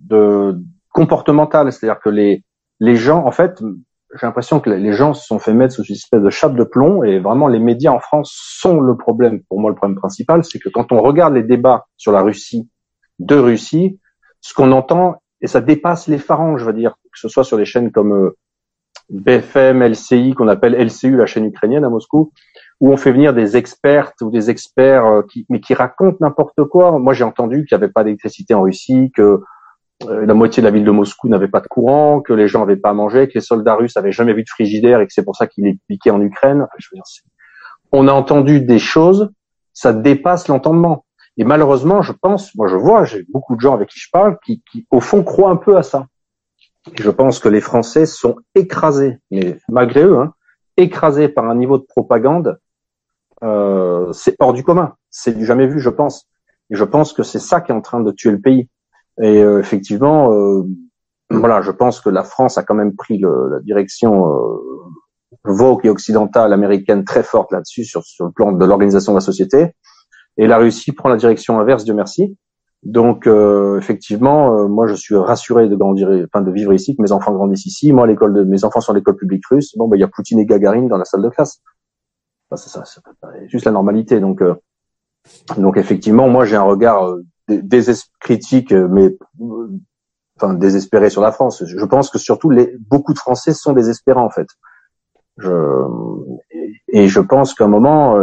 de comportemental, c'est-à-dire que les les gens en fait j'ai l'impression que les gens se sont fait mettre sous une espèce de chape de plomb et vraiment les médias en France sont le problème. Pour moi, le problème principal, c'est que quand on regarde les débats sur la Russie, de Russie, ce qu'on entend, et ça dépasse les pharanges, je veux dire, que ce soit sur les chaînes comme euh, BFM, LCI, qu'on appelle LCU, la chaîne ukrainienne à Moscou, où on fait venir des expertes ou des experts euh, qui, mais qui racontent n'importe quoi. Moi, j'ai entendu qu'il n'y avait pas d'électricité en Russie, que la moitié de la ville de Moscou n'avait pas de courant, que les gens n'avaient pas à manger, que les soldats russes avaient jamais vu de frigidaire et que c'est pour ça qu'ils les piquaient en Ukraine. on a entendu des choses, ça dépasse l'entendement. Et malheureusement, je pense, moi je vois, j'ai beaucoup de gens avec qui je parle qui, qui au fond croient un peu à ça je pense que les Français sont écrasés, mais malgré eux, hein, écrasés par un niveau de propagande, euh, c'est hors du commun, c'est du jamais vu, je pense. Et je pense que c'est ça qui est en train de tuer le pays. Et euh, effectivement, euh, voilà, je pense que la France a quand même pris le, la direction euh, vogue et occidentale américaine très forte là-dessus sur, sur le plan de l'organisation de la société. Et la Russie prend la direction inverse, Dieu merci. Donc euh, effectivement, euh, moi je suis rassuré de grandir, enfin de vivre ici, que mes enfants grandissent ici. Moi, l'école de mes enfants sont à l'école publique russe. Bon, ben il y a Poutine et Gagarine dans la salle de classe. C'est ça, c'est juste la normalité. Donc, euh, donc effectivement, moi j'ai un regard critique, mais enfin désespéré sur la France. Je pense que surtout les beaucoup de Français sont désespérés en fait. Je, et je pense qu'à un moment,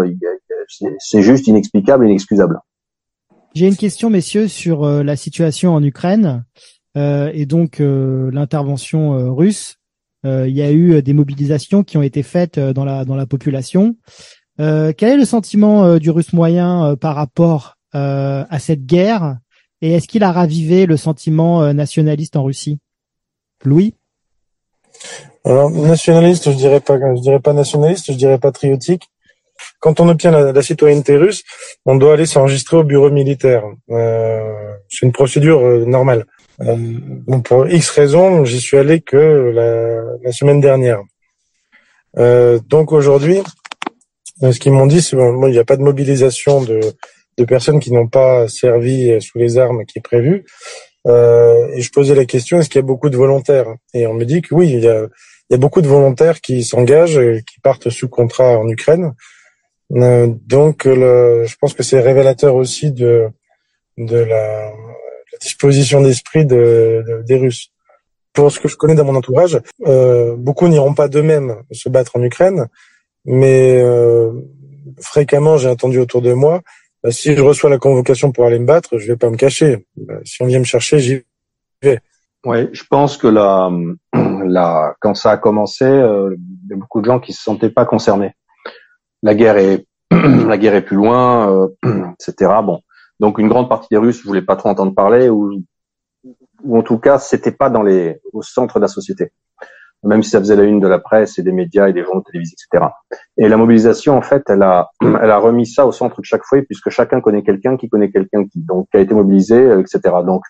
c'est juste inexplicable, inexcusable. J'ai une question, messieurs, sur euh, la situation en Ukraine euh, et donc euh, l'intervention russe. il y a eu des mobilisations qui ont été faites dans la dans la population. quel est le sentiment du Russe moyen par rapport à cette guerre et est-ce qu'il a ravivé le sentiment nationaliste en Russie? Louis? Alors nationaliste, je dirais pas, je dirais pas nationaliste, je dirais patriotique quand on obtient la, citoyenneté russe, on doit aller s'enregistrer au bureau militaire. Euh, c'est une procédure euh, normale. Euh, pour X raisons, j'y suis allé que la, semaine dernière. donc aujourd'hui, ce qu'ils m'ont dit, c'est bon, il n'y a pas de mobilisation de, personnes qui n'ont pas servi sous les armes qui est prévue. et je posais la question, est-ce qu'il y a beaucoup de volontaires? Et on me dit que oui, il y a, il y a beaucoup de volontaires qui s'engagent, qui partent sous contrat en Ukraine. Euh, donc, je pense que c'est révélateur aussi de, de la, disposition d'esprit de, des Russes. Pour ce que je connais dans mon entourage, euh, beaucoup n'iront pas d'eux-mêmes se battre en Ukraine, mais euh, fréquemment j'ai entendu autour de moi, bah, si je reçois la convocation pour aller me battre, je vais pas me cacher. Bah, si on vient me chercher, j'y vais. Ouais, je pense que la, là, quand ça a commencé, euh, il y a beaucoup de gens qui se sentaient pas concernés. La guerre est la guerre est plus loin, euh, etc. Bon, donc une grande partie des Russes voulaient pas trop entendre parler ou ou en tout cas c'était pas dans les au centre de la société même si ça faisait la une de la presse et des médias et des journaux télévisés, etc. Et la mobilisation, en fait, elle a, elle a remis ça au centre de chaque foyer, puisque chacun connaît quelqu'un qui connaît quelqu'un qui, donc, qui a été mobilisé, euh, etc. Donc,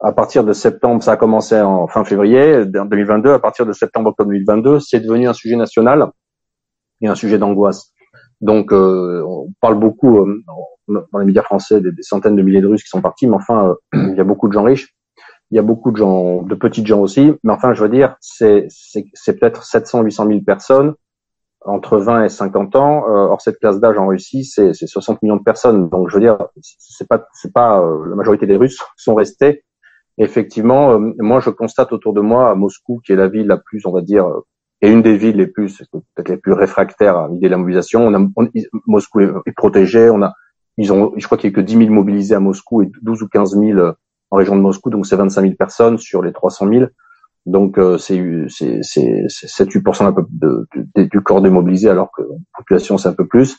à partir de septembre, ça a commencé en fin février 2022. À partir de septembre-octobre 2022, c'est devenu un sujet national et un sujet d'angoisse. Donc, euh, on parle beaucoup euh, dans les médias français des, centaines de milliers de Russes qui sont partis, mais enfin, il y a beaucoup de gens riches il y a beaucoup de gens, de petites gens aussi, mais enfin, je veux dire, c'est c'est peut-être 700, 800 000 personnes entre 20 et 50 ans. Euh, or, cette classe d'âge en Russie, c'est 60 millions de personnes. Donc, je veux dire, c'est pas c'est pas euh, la majorité des Russes sont restés. Effectivement, euh, moi, je constate autour de moi à Moscou, qui est la ville la plus, on va dire, et une des villes les plus peut-être les plus réfractaires à l'idée de la mobilisation. Moscou est, est, protégé. On a, ils ont, je crois qu'il y a que 10 000 mobilisés à Moscou et 12 ou 15 000 en région de Moscou, donc c'est 25 000 personnes sur les 300 000. Donc euh, c'est 7-8% de, de, du corps démobilisé, alors que la population c'est un peu plus.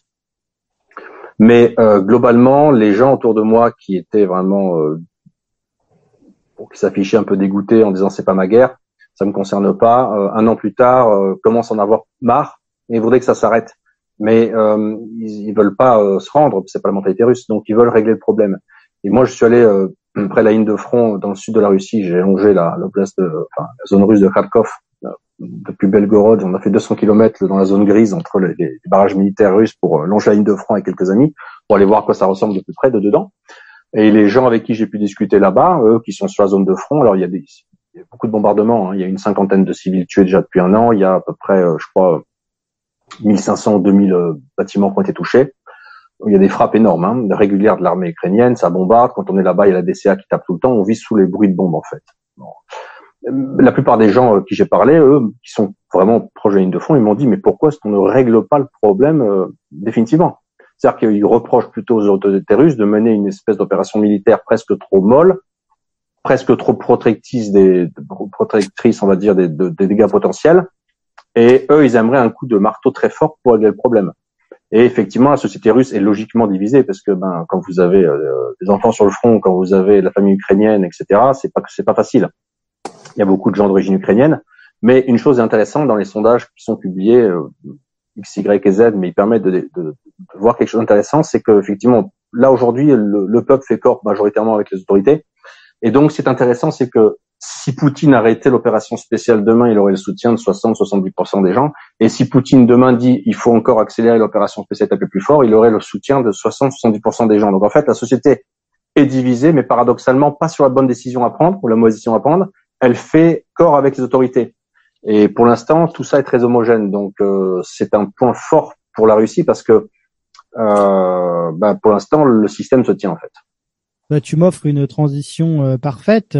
Mais euh, globalement, les gens autour de moi qui étaient vraiment, euh, qui s'affichaient un peu dégoûtés en disant c'est pas ma guerre, ça me concerne pas. Euh, un an plus tard, euh, commencent à en avoir marre et voudraient que ça s'arrête. Mais euh, ils, ils veulent pas se rendre, c'est pas la mentalité russe, donc ils veulent régler le problème. Et moi, je suis allé près la ligne de front dans le sud de la Russie, j'ai longé la, la, place de, enfin, la zone russe de Kharkov depuis Belgorod. On a fait 200 km dans la zone grise entre les, barrages militaires russes pour euh, longer la ligne de front avec quelques amis pour aller voir à quoi ça ressemble de plus près de dedans. Et les gens avec qui j'ai pu discuter là-bas, eux qui sont sur la zone de front, alors il y a, des, il y a beaucoup de bombardements. Hein. Il y a une cinquantaine de civils tués déjà depuis un an. Il y a à peu près, euh, je crois, 1500 ou 2000 euh, bâtiments qui ont été touchés il y a des frappes énormes, hein, régulières de l'armée ukrainienne, ça bombarde. Quand on est là-bas, il y a la DCA qui tape tout le temps. On vit sous les bruits de bombes en fait. La plupart des gens euh, qui j'ai parlé, eux, qui sont vraiment proches de ligne de fond, ils m'ont dit mais pourquoi est-ce qu'on ne règle pas le problème euh, définitivement? C'est-à-dire qu'ils reprochent plutôt aux autorités russes de mener une espèce d'opération militaire presque trop molle, presque trop protectrice des protectrice, on va dire, des dégâts potentiels. Et eux, ils aimeraient un coup de marteau très fort pour régler le problème. Et effectivement, la société russe est logiquement divisée parce que ben, quand vous avez euh, des enfants sur le front, quand vous avez la famille ukrainienne, etc., c'est pas c'est pas facile. Il y a beaucoup de gens d'origine ukrainienne, mais une chose intéressante dans les sondages qui sont publiés euh, X, Y et Z, mais ils permettent de, de, de voir quelque chose d'intéressant, c'est que effectivement, là aujourd'hui, le, le, peuple fait corps majoritairement avec les autorités, et donc c'est intéressant, c'est que si Poutine arrêtait l'opération spéciale demain, il aurait le soutien de 60-70% des gens. Et si Poutine demain dit il faut encore accélérer l'opération spéciale un peu plus fort, il aurait le soutien de 60-70% des gens. Donc en fait, la société est divisée, mais paradoxalement pas sur la bonne décision à prendre ou la mauvaise décision à prendre. Elle fait corps avec les autorités. Et pour l'instant, tout ça est très homogène. Donc euh, c'est un point fort pour la Russie parce que euh, bah, pour l'instant, le système se tient en fait. Bah, tu m'offres une transition euh, parfaite.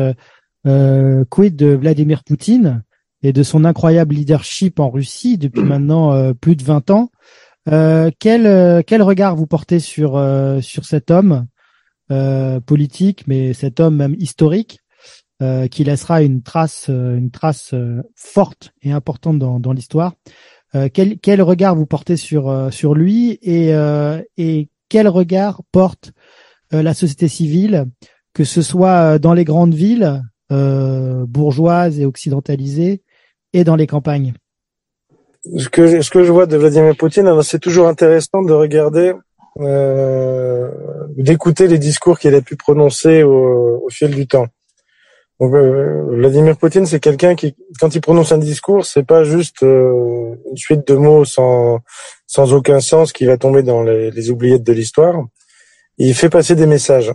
Euh, quid de Vladimir Poutine et de son incroyable leadership en Russie depuis maintenant euh, plus de 20 ans. Euh, quel, quel regard vous portez sur, euh, sur cet homme politique, mais cet homme même historique, qui laissera une trace, une trace forte et importante dans, dans l'histoire quel, quel regard vous portez sur, sur lui et, et quel regard porte la société civile, que ce soit dans les grandes villes, euh, bourgeoise et occidentalisée et dans les campagnes ce que, je, vois de Vladimir Poutine, c'est toujours intéressant de regarder, euh, d'écouter les discours qu'il a pu prononcer au, fil du temps. Euh, Vladimir Poutine, c'est quelqu'un qui, quand il prononce un discours, c'est pas juste une suite de mots sans sans aucun sens qui va tomber dans les oubliettes de l'histoire. Il fait passer des messages.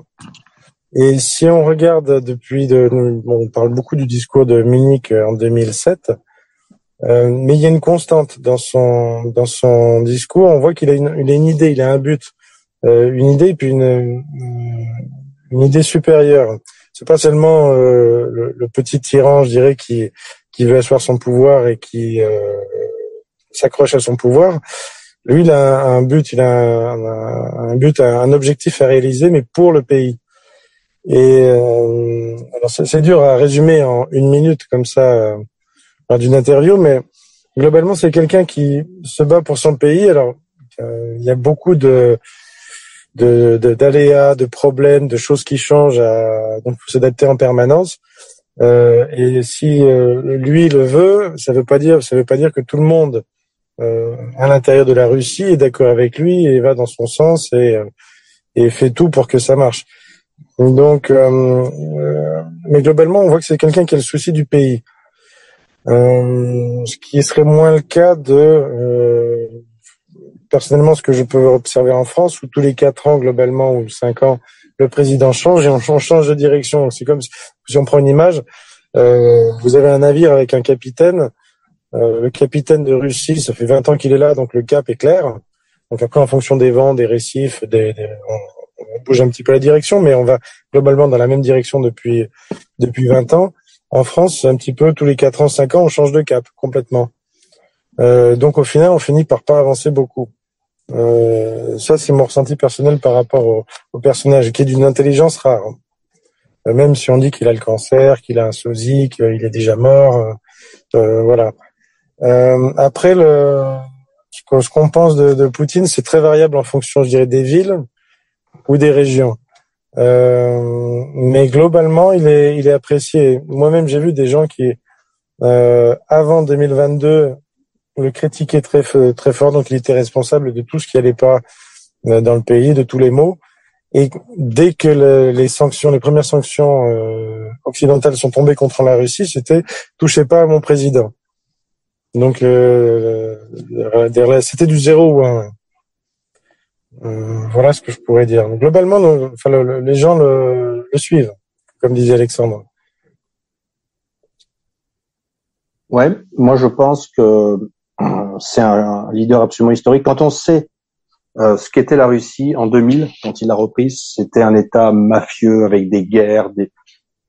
Et si on regarde depuis, de, on parle beaucoup du discours de Munich en 2007, euh, mais il y a une constante dans son dans son discours. On voit qu'il a une, une idée, il a un but, euh, une idée et puis une une idée supérieure. C'est pas seulement euh, le, le, petit tyran, je dirais, qui qui veut asseoir son pouvoir et qui euh, s'accroche à son pouvoir. Lui, il a un, but, il a un, un but, un objectif à réaliser, mais pour le pays. Et euh, alors c'est dur à résumer en une minute comme ça d'une interview, mais globalement, c'est quelqu'un qui se bat pour son pays. Alors, il y a beaucoup de d'aléas, de, de, problèmes, de choses qui changent, à, donc faut s'adapter en permanence. Euh, et si euh, lui le veut, ça veut pas dire, ça veut pas dire que tout le monde euh, à l'intérieur de la Russie est d'accord avec lui et va dans son sens et, euh, et fait tout pour que ça marche. Donc, euh, mais globalement, on voit que c'est quelqu'un qui a le souci du pays, ce qui serait moins le cas de personnellement ce que je peux observer en France, où tous les quatre ans globalement ou cinq ans, le président change et on change de direction. C'est comme si, on prend une image, euh, vous avez un navire avec un capitaine. Euh, le capitaine de Russie, ça fait 20 ans qu'il est là, donc le cap est clair. Donc après, en fonction des vents, des récifs, des, on, bouge un petit peu la direction, mais on va globalement dans la même direction depuis depuis 20 ans. En France, un petit peu tous les 4 ans, 5 ans, on change de cap complètement. Euh, donc au final, on finit par pas avancer beaucoup. Euh, ça, c'est mon ressenti personnel par rapport au, au personnage, qui est d'une intelligence rare. Euh, même si on dit qu'il a le cancer, qu'il a un sosie, qu'il est déjà mort, euh, euh voilà. après, le, ce qu'on pense de, de Poutine, c'est très variable en fonction, je dirais, des villes ou des régions. Euh, mais globalement, il est, il est apprécié. Moi-même, j'ai vu des gens qui, euh, avant 2022, le critiquait très très fort, donc il était responsable de tout ce qui allait pas euh, dans le pays, de tous les maux. Et dès que les sanctions, les premières sanctions euh, occidentales sont tombées contre la Russie, c'était touchez pas à mon président. Donc euh, c'était du zéro ou. Voilà ce que je pourrais dire. globalement, les gens le, suivent, comme disait Alexandre. Ouais, moi je pense que c'est un, leader absolument historique. Quand on sait euh, ce qu'était la Russie en 2000, quand il l'a reprise, c'était un État mafieux avec des guerres. Des...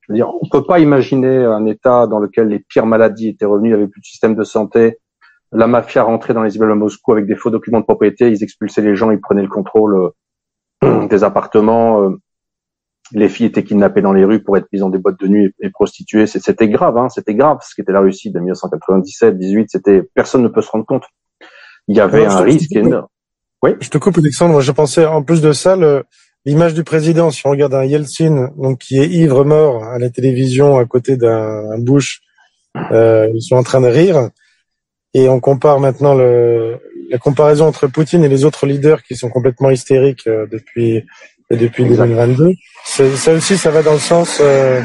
Je veux dire, on peut pas imaginer un État dans lequel les pires maladies étaient revenues, il n'y avait plus de système de santé. La mafia rentrait dans les immeubles à Moscou avec des faux documents de propriété, ils expulsaient les gens, ils prenaient le contrôle euh, des appartements. Euh, les filles étaient kidnappées dans les rues pour être mises dans des boîtes de nuit et, prostituées. C'était grave, hein, c'était grave. Ce qui était la Russie de 1997, 18, c'était personne ne peut se rendre compte. Il y avait un risque énorme. Oui. Je te coupe, Alexandre. Je pensais en plus de ça, l'image du président. Si on regarde un Yeltsin, donc qui est ivre mort à la télévision à côté d'un Bush, euh, ils sont en train de rire. Et on compare maintenant le, la comparaison entre Poutine et les autres leaders qui sont complètement hystériques euh, depuis depuis 2022. Ça aussi, ça va dans le sens euh,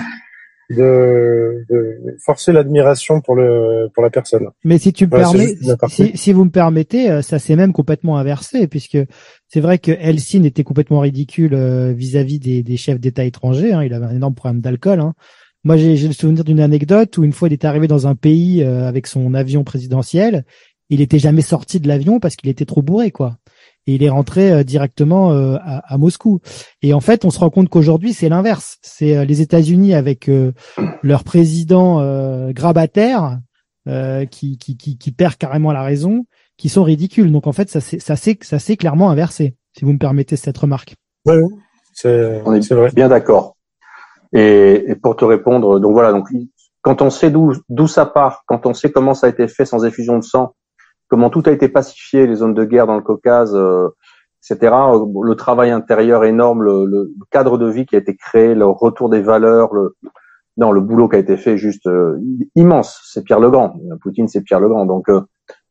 de, de, forcer l'admiration pour le pour la personne. Mais si tu me permets, si, si, vous me permettez, euh, ça s'est même complètement inversé puisque c'est vrai que Helsinki était complètement ridicule euh, vis-à-vis des, des, chefs d'État étrangers. Hein, il avait un énorme problème d'alcool. Hein. Moi, j'ai le souvenir d'une anecdote où une fois il était arrivé dans un pays avec son avion présidentiel, il était jamais sorti de l'avion parce qu'il était trop bourré, quoi et il est rentré euh, directement euh, à, Moscou. Et en fait, on se rend compte qu'aujourd'hui, c'est l'inverse. C'est euh, les États-Unis avec leur président grabataire qui, qui, qui, qui, perd carrément la raison, qui sont ridicules. Donc en fait, ça s'est ça c'est ça c'est clairement inversé, si vous me permettez cette remarque. Oui, c'est on est vrai. bien d'accord. Et, et, pour te répondre, donc voilà, donc quand on sait d'où ça part, quand on sait comment ça a été fait sans effusion de sang, comment tout a été pacifié, les zones de guerre dans le Caucase, euh, etc. Le travail intérieur énorme, le, cadre de vie qui a été créé, le retour des valeurs, le non, le boulot qui a été fait juste euh, immense. C'est Pierre Legrand. Poutine, c'est Pierre Legrand. Donc euh,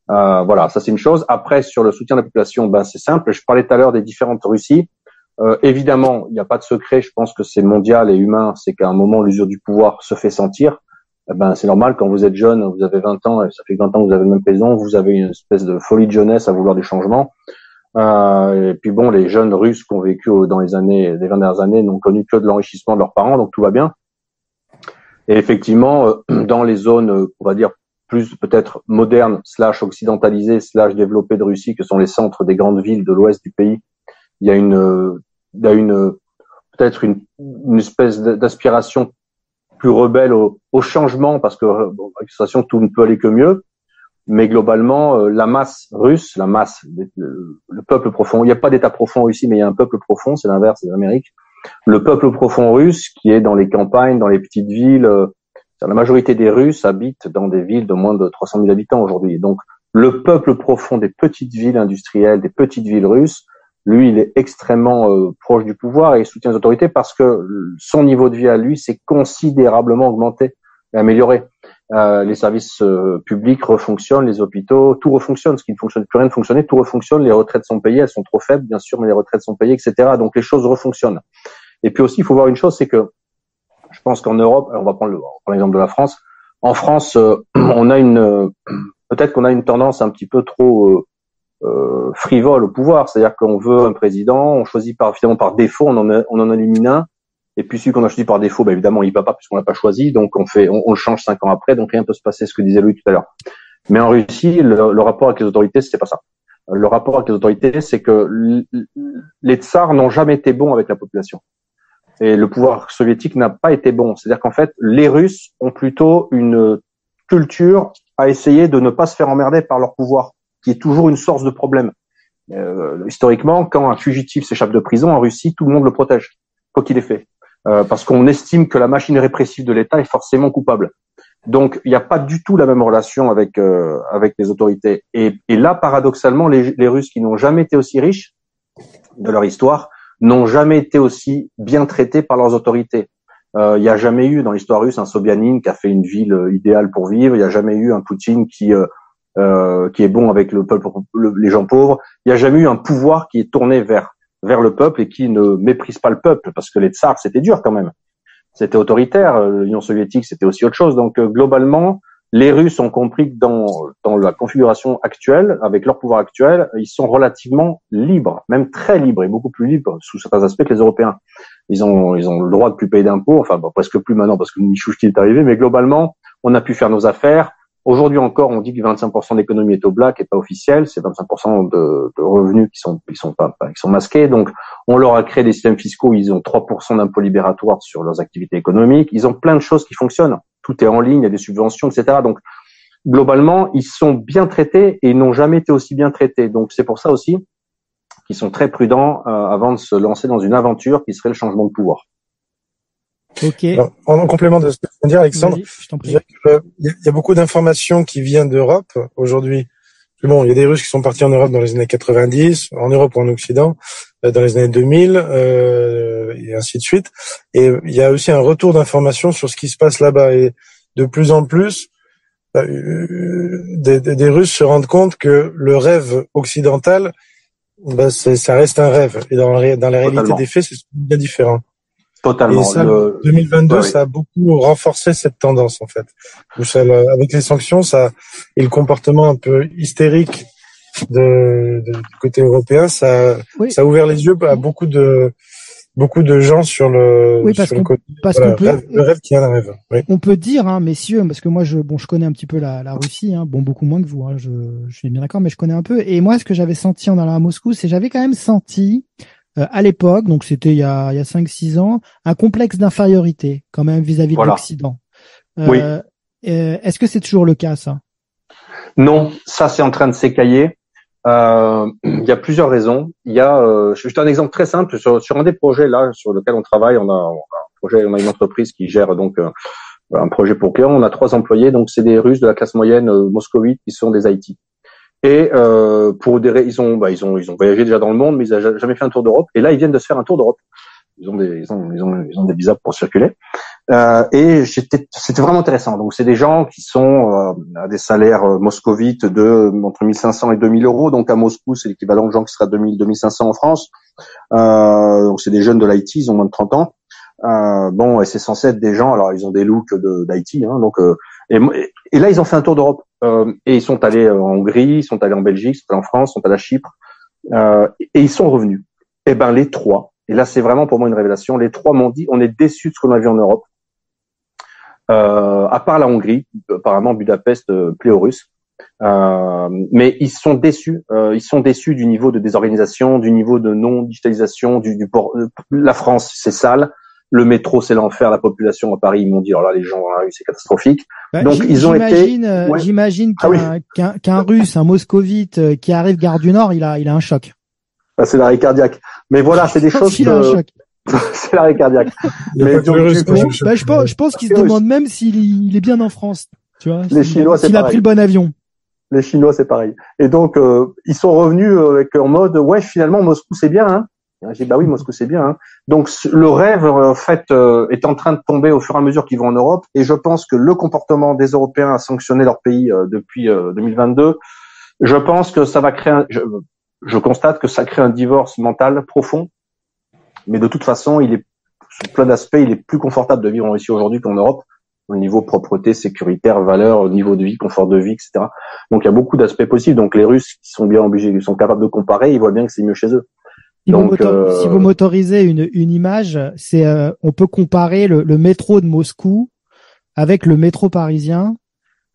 voilà, ça c'est une chose. Après, sur le soutien de la population, ben c'est simple. Je parlais tout à l'heure des différentes Russies. Évidemment, il n'y a pas de secret. Je pense que c'est mondial et humain. C'est qu'à un moment, l'usure du pouvoir se fait sentir. Eh ben, c'est normal quand vous êtes jeune, vous avez 20 ans, et ça fait 20 ans que vous avez le même président, vous avez une espèce de folie de jeunesse à vouloir du changement. Euh, et puis bon, les jeunes Russes qui ont vécu dans les années, les 20 dernières années, n'ont connu que de l'enrichissement de leurs parents, donc tout va bien. Et effectivement, euh, dans les zones, euh, on va dire plus peut-être modernes, slash occidentalisées, slash développées de Russie, que sont les centres des grandes villes de l'ouest du pays, il y a une, il y a une peut-être une, une espèce d'aspiration plus rebelle au, au changement parce que bon, que tout ne peut aller que mieux. Mais globalement, euh, la masse russe, la masse, le, peuple profond, il n'y a pas d'État profond ici, mais il y a un peuple profond, c'est l'inverse de l'Amérique. Le peuple profond russe qui est dans les campagnes, dans les petites villes, euh, La majorité des Russes habitent dans des villes de moins de 300 000 habitants aujourd'hui. Donc, le peuple profond des petites villes industrielles, des petites villes russes, lui, il est extrêmement euh, proche du pouvoir et il soutient les autorités parce que son niveau de vie à lui s'est considérablement augmenté et amélioré. Euh, les services euh, publics refonctionnent, les hôpitaux, tout refonctionne. Ce qui ne fonctionne plus rien ne fonctionne, tout refonctionne. Les retraites sont payées, elles sont trop faibles, bien sûr, mais les retraites sont payées, etc. Donc les choses refonctionnent. Et puis aussi, il faut voir une chose, c'est que je pense qu'en Europe, on va prendre l'exemple de la France. En France, on a une peut-être qu'on a une tendance un petit peu trop euh, frivole au pouvoir, c'est-à-dire qu'on veut un président, on choisit par finalement par défaut, on en, on en élimine un, et puis celui qu'on a choisi par défaut, bah, évidemment, il va pas puisqu'on l'a pas choisi, donc on fait, on, le change cinq ans après, donc rien peut se passer, ce que disait Louis tout à l'heure. Mais en Russie, le, rapport avec les autorités, c'était pas ça. Le rapport avec les autorités, c'est que les tsars n'ont jamais été bons avec la population. Et le pouvoir soviétique n'a pas été bon. C'est-à-dire qu'en fait, les Russes ont plutôt une culture à essayer de ne pas se faire emmerder par leur pouvoir qui est toujours une source de problème. Euh, historiquement, quand un fugitif s'échappe de prison en Russie, tout le monde le protège, quoi qu'il ait fait, euh, parce qu'on estime que la machine répressive de l'État est forcément coupable. Donc, il n'y a pas du tout la même relation avec euh, avec les autorités. Et, et là, paradoxalement, les, les Russes qui n'ont jamais été aussi riches de leur histoire n'ont jamais été aussi bien traités par leurs autorités. Euh, il n'y a jamais eu dans l'histoire russe un Sobyanin qui a fait une ville euh, idéale pour vivre. Il n'y a jamais eu un Poutine qui euh, qui est bon avec le peuple, les gens pauvres. Il n'y a jamais eu un pouvoir qui est tourné vers vers le peuple et qui ne méprise pas le peuple, parce que les tsars c'était dur quand même, c'était autoritaire. Euh, L'Union soviétique c'était aussi autre chose. Donc euh, globalement, les Russes ont compris que dans dans la configuration actuelle, avec leur pouvoir actuel, ils sont relativement libres, même très libres et beaucoup plus libres sous certains aspects que les Européens. Ils ont ils ont le droit de plus payer d'impôts, enfin presque plus maintenant parce que Michouchki est arrivé, mais globalement, on a pu faire nos affaires Aujourd'hui encore, on dit que 25% d'économie est au black et pas officiel. C'est 25% de, de, revenus qui sont masqués. Donc, on leur a créé des systèmes fiscaux. Ils ont 3% d'impôts libératoires sur leurs activités économiques. Ils ont plein de choses qui fonctionnent. Tout est en ligne, il y a des subventions, etc. Donc, globalement, ils sont bien traités et n'ont jamais été aussi bien traités. Donc, c'est pour ça aussi qu'ils sont très prudents euh, avant de se lancer dans une aventure qui serait le changement de pouvoir. Ok. en, complément de ce que tu viens de dire, Alexandre, il y, a beaucoup d'informations qui viennent d'Europe aujourd'hui. Bon, il y a des Russes qui sont partis en Europe dans les années 90, en Europe ou en Occident, euh, dans les années 2000, euh, et ainsi de suite. Et il y a aussi un retour d'informations sur ce qui se passe là-bas. Et de plus en plus, bah, euh, des, des, Russes se rendent compte que le rêve occidental, bah, ça reste un rêve. Et dans la, dans la réalité des faits, c'est bien différent. Totalement. Et ça, 2022, ça a beaucoup renforcé cette tendance en fait. avec les sanctions, ça et le comportement un peu hystérique de, de du côté européen, ça, ça a ouvert les yeux à beaucoup de beaucoup de gens sur le, oui, parce sur le côté, parce qu'on peut, le rêve qui a un rêve. Oui. On peut dire, hein, messieurs, parce que moi, je, bon, je connais un petit peu la, la Russie, hein, bon, beaucoup moins que vous, hein, je, je suis bien d'accord, mais je connais un peu. Et moi, ce que j'avais senti en allant à Moscou, c'est j'avais quand même senti euh, à l'époque, donc c'était il y a, il y a 5-6 ans, un complexe d'infériorité quand même vis-à-vis de l'Occident. Euh, oui. Est-ce que c'est toujours le cas, ça? Non, ça c'est en train de s'écailler. Euh, il y a plusieurs raisons. Il y a, euh, vais un exemple très simple sur, sur, un des projets là sur lequel on travaille. On a, un projet, on a une entreprise qui gère donc euh, un projet pour clients. On a trois employés, donc c'est des Russes de la classe moyenne moscovite qui sont des IT. Et euh, pour des ils ont, bah, ils ont ils ont voyagé déjà dans le monde, mais ils n'ont jamais fait un tour d'Europe. Et là, ils viennent de se faire un tour d'Europe. Ils ont des ils ont, ils ont, ils ont des visas pour circuler. Euh, et c'était c'était vraiment intéressant. Donc c'est des gens qui sont euh, à des salaires euh, moscovites de entre 1500 et 2000 euros. Donc à Moscou, c'est l'équivalent de gens qui à 2000 2500 en France. Euh, donc c'est des jeunes de l'IT, ils ont moins de 30 ans. Euh, bon, et c'est censé être des gens. Alors ils ont des looks d'IT, hein, donc euh, et, là ils ont fait un tour d'Europe. Euh, et ils sont allés euh, en Hongrie, ils sont allés en Belgique, ils sont allés en France, ils sont allés à Chypre, euh, et ils sont revenus. Eh ben les trois, et là c'est vraiment pour moi une révélation, les trois m'ont dit on est déçus de ce qu'on a vu en Europe. Euh, à part la Hongrie, apparemment Budapest euh, plaît. Euh, mais ils sont déçus. ils sont déçus du niveau de désorganisation, du niveau de non digitalisation, du, du port. La France, c'est sale le métro c'est l'enfer, la population à Paris ils m'ont dit oh là les gens c'est catastrophique. Bah, Donc ils ont été. Euh, j'imagine ah qu'un Russe, un moscovite euh, qui arrive gare du Nord, il a il a un choc. Bah, c'est l'arrêt cardiaque. Mais voilà, c'est des choses. que, c'est l'arrêt cardiaque. Mais donc, bah, je pense, je pense qu'il se demande même s'il est bien en France. Tu vois, les Chinois, c'est S'il a pris le bon avion. Les Chinois, c'est pareil. Et donc, euh, ils sont revenus euh, avec en mode, ouais, finalement, Moscou, c'est bien. Hein J'ai dit, bah oui, Moscou, c'est bien. Hein donc, le rêve, en fait, euh, est en train de tomber au fur et à mesure qu'ils vont en Europe. Et je pense que le comportement des Européens à sanctionner leur pays depuis 2022, je pense que ça va créer, un, je, je, constate que ça crée un divorce mental profond. Mais de toute façon, il est, plein d'aspects, il est plus confortable de vivre en Russie aujourd'hui qu'en Europe au niveau propreté, sécuritaire, valeur, au niveau de vie, confort de vie, etc. Donc il y a beaucoup d'aspects possibles. Donc les Russes qui sont bien obligés, ils sont capables de comparer, ils voient bien que c'est mieux chez eux. Si, Donc, vous, euh... si vous motorisez une, une image, c'est euh, on peut comparer le, le, métro de Moscou avec le métro parisien.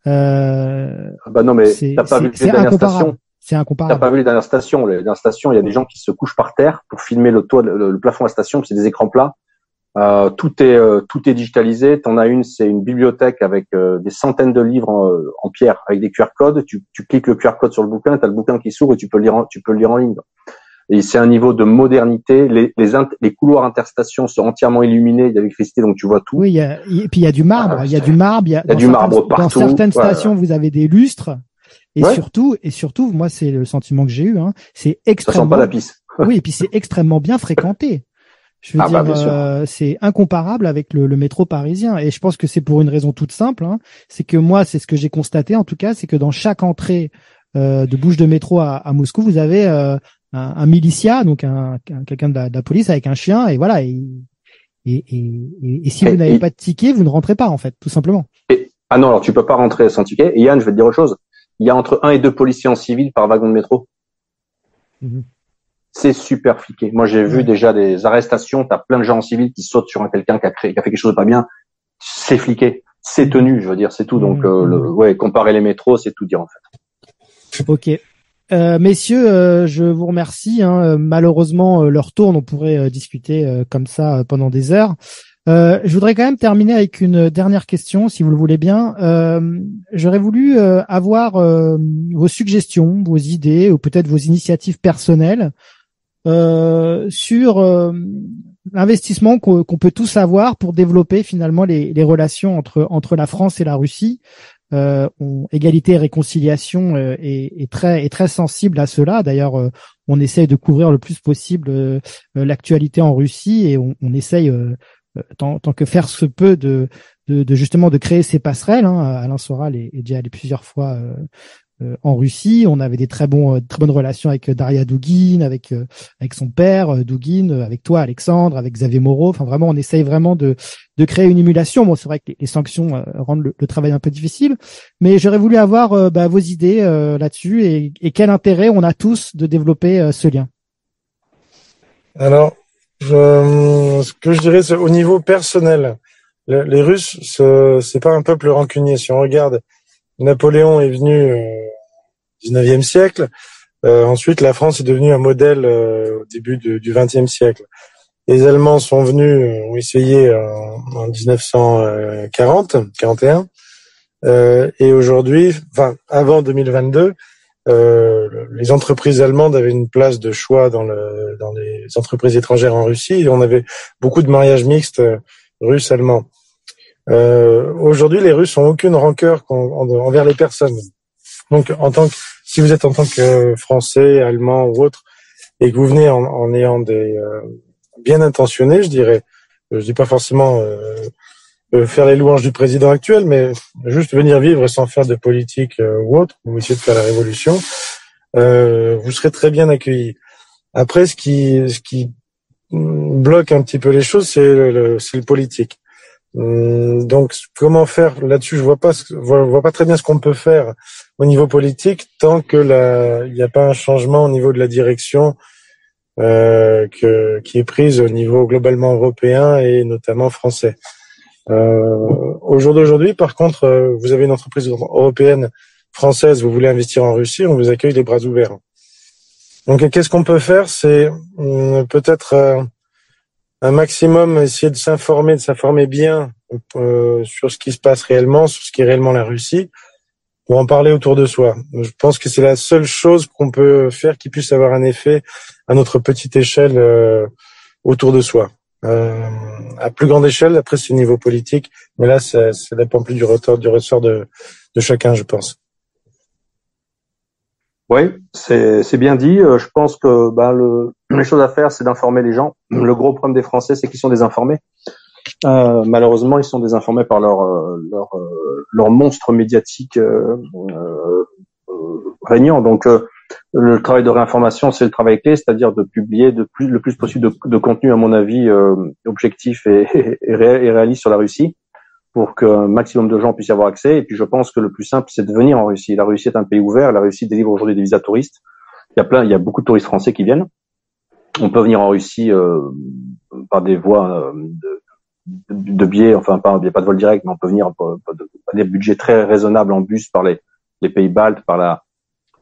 Euh, ah bah non mais t'as pas vu les dernières stations. C'est incomparable. T'as pas vu les dernières stations. Les dernières stations, il y a des gens qui se couchent par terre pour filmer le toit, le, le plafond de la station, c'est des écrans plats. Euh, tout est euh, tout est digitalisé. T'en as une, c'est une bibliothèque avec euh, des centaines de livres en, pierre avec des QR codes. Tu, tu cliques le QR code sur le bouquin, t'as le bouquin qui s'ouvre et tu peux le lire en, tu peux le lire en ligne. Et c'est un niveau de modernité. Les, les, les, couloirs interstations sont entièrement illuminés. Il y a l'électricité, donc tu vois tout. Oui, il y a, et puis il y a du marbre. Il y a du marbre. Il y a, il y a du marbre partout. Dans certaines stations, vous avez des lustres. Et surtout, et surtout, moi, c'est le sentiment que j'ai eu. Hein, c'est extrêmement. Ça sent pas la pisse. oui, et puis c'est extrêmement bien fréquenté. Je veux ah, bah, dire, euh, c'est incomparable avec le, le, métro parisien. Et je pense que c'est pour une raison toute simple. Hein. c'est que moi, c'est ce que j'ai constaté en tout cas, c'est que dans chaque entrée euh, de bouche de métro à, à Moscou, vous avez euh, un, un militia, donc un, quelqu'un de, de, la police avec un chien, et voilà. Et, et, et, et si vous n'avez pas de ticket, vous ne rentrez pas en fait, tout simplement. ah non, alors tu peux pas rentrer sans ticket. Et Yann, je vais te dire autre chose. Il y a entre un et deux policiers en civil par wagon de métro. Mmh c'est super fliqué. Moi, j'ai vu déjà des arrestations. T'as plein de gens en civil qui sautent sur un quelqu'un qui a créé, qui a fait quelque chose de pas bien. C'est fliqué. C'est tenu, je veux dire, c'est tout. Donc, euh, le, ouais, comparer les métros, c'est tout dire en fait. Ok. Euh, messieurs, euh, je vous remercie. Hein. Malheureusement, leur tourne. On pourrait discuter comme ça pendant des heures. je voudrais quand même terminer avec une dernière question, si vous le voulez bien. J'aurais voulu avoir vos suggestions, vos idées ou peut-être vos initiatives personnelles euh, sur euh, l'investissement qu'on peut tous avoir pour développer finalement les, les, relations entre entre la France et la Russie. Euh, on, égalité et réconciliation euh, est, est, très est très sensible à cela. D'ailleurs, on essaye de couvrir le plus possible l'actualité en Russie et on, on essaye tant, tant, que faire se peut de, de, de, justement de créer ces passerelles. Hein. Alain Soral est, est déjà allé plusieurs fois euh, en Russie. On avait des très bons, euh, très bonnes relations avec euh, Daria Dugin, avec avec son père Dugin, avec toi Alexandre, avec Xavier Moreau. Enfin vraiment, on essaye vraiment de de créer une émulation. Bon, c'est vrai que les, sanctions rendent le, travail un peu difficile, mais j'aurais voulu avoir bah, vos idées là-dessus et, et, quel intérêt on a tous de développer ce lien. Alors, je, ce que je dirais, c'est au niveau personnel. les Russes, c'est pas un peuple rancunier. Si on regarde Napoléon est venu au 19e siècle. Euh, ensuite, la France est devenue un modèle euh, au début du 20e siècle. Les Allemands sont venus, euh, ont essayé en 1940, 41, et aujourd'hui, enfin avant 2022, les entreprises allemandes avaient une place de choix dans, dans les entreprises étrangères en Russie. Et on avait beaucoup de mariages mixtes russes-allemands. Euh, Aujourd'hui, les Russes ont aucune rancœur envers les personnes. Donc, en tant que, si vous êtes en tant que Français, Allemand ou autre, et que vous venez en, en ayant des euh, bien intentionnés, je dirais, je dis pas forcément euh, faire les louanges du président actuel, mais juste venir vivre sans faire de politique euh, ou autre, ou essayer de faire la révolution, euh, vous serez très bien accueillis. Après, ce qui, ce qui bloque un petit peu les choses, c'est le, le politique. Hum, donc, comment faire là-dessus? Je vois pas, vois, vois pas très bien ce qu'on peut faire au niveau politique tant que il n'y a pas un changement au niveau de la direction euh, que, qui est prise au niveau globalement européen et notamment français. Euh, au jour d'aujourd'hui, par contre, euh, vous avez une entreprise européenne française, vous voulez investir en Russie, on vous accueille les bras ouverts. Donc, qu'est-ce qu'on peut faire? C'est hum, peut-être euh, un maximum essayer de s'informer, de s'informer bien euh, sur ce qui se passe réellement, sur ce qui est réellement la Russie, pour en parler autour de soi. Je pense que c'est la seule chose qu'on peut faire qui puisse avoir un effet à notre petite échelle euh, autour de soi. euh, à plus grande échelle. Après, c'est au niveau politique, mais là, ça, ça dépend plus du ressort, du ressort de, de chacun, je pense. Oui, c'est bien dit. Euh, je pense que bah, le, les choses à faire, c'est d'informer les gens. Le gros problème des Français, c'est qu'ils sont désinformés. Euh, malheureusement, ils sont désinformés par leur euh, leur, euh, leur monstre médiatique euh, régnant. Donc, le travail de réinformation, c'est le travail clé, c'est-à-dire de publier de plus, le plus possible de, de contenu, à mon avis, objectif et, et, et, réaliste sur la Russie pour qu'un maximum de gens puissent y avoir accès. Et puis je pense que le plus simple, c'est de venir en Russie. La Russie est un pays ouvert. La Russie délivre aujourd'hui des visas touristes. Il y a plein, il y a beaucoup de touristes français qui viennent. On peut venir en Russie euh, par des voies euh, de, de, de billets, enfin pas, pas de vol direct, mais on peut venir par, des budgets très raisonnables en bus par les, les pays baltes, par la,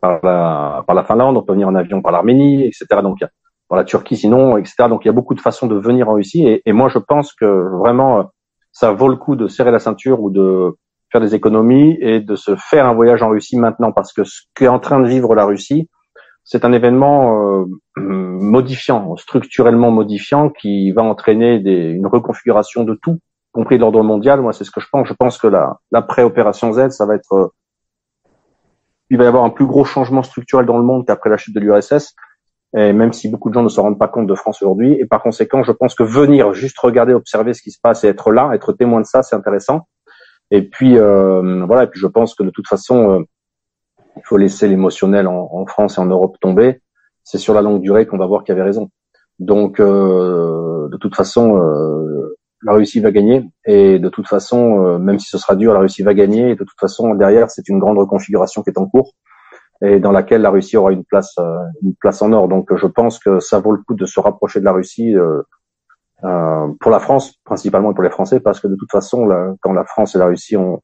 par la, par la Finlande. On peut venir en avion par l'Arménie, etc. Donc par la Turquie, sinon, etc. Donc il y a beaucoup de façons de venir en Russie. Et, et moi, je pense que vraiment ça vaut le coup de serrer la ceinture ou de faire des économies et de se faire un voyage en Russie maintenant parce que ce qu'est en train de vivre la Russie, c'est un événement euh, modifiant, structurellement modifiant, qui va entraîner des, une reconfiguration de tout, y compris l'ordre mondial. Moi, c'est ce que je pense. Je pense que la l'après-opération Z, ça va être, euh, il va y avoir un plus gros changement structurel dans le monde qu'après la chute de l'URSS et même si beaucoup de gens ne se rendent pas compte de France aujourd'hui. Et par conséquent, je pense que venir juste regarder, observer ce qui se passe et être là, être témoin de ça, c'est intéressant. Et puis euh, voilà. Et puis je pense que de toute façon, euh, il faut laisser l'émotionnel en, France et en Europe tomber. C'est sur la longue durée qu'on va voir qu'il avait raison. Donc euh, de toute façon, euh, la Russie va gagner. Et de toute façon, euh, même si ce sera dur, la Russie va gagner. Et de toute façon, derrière, c'est une grande reconfiguration qui est en cours et dans laquelle la Russie aura une place, une place en or. Donc, je pense que ça vaut le coup de se rapprocher de la Russie pour la France, principalement et pour les Français, parce que de toute façon, quand la France et la Russie ont,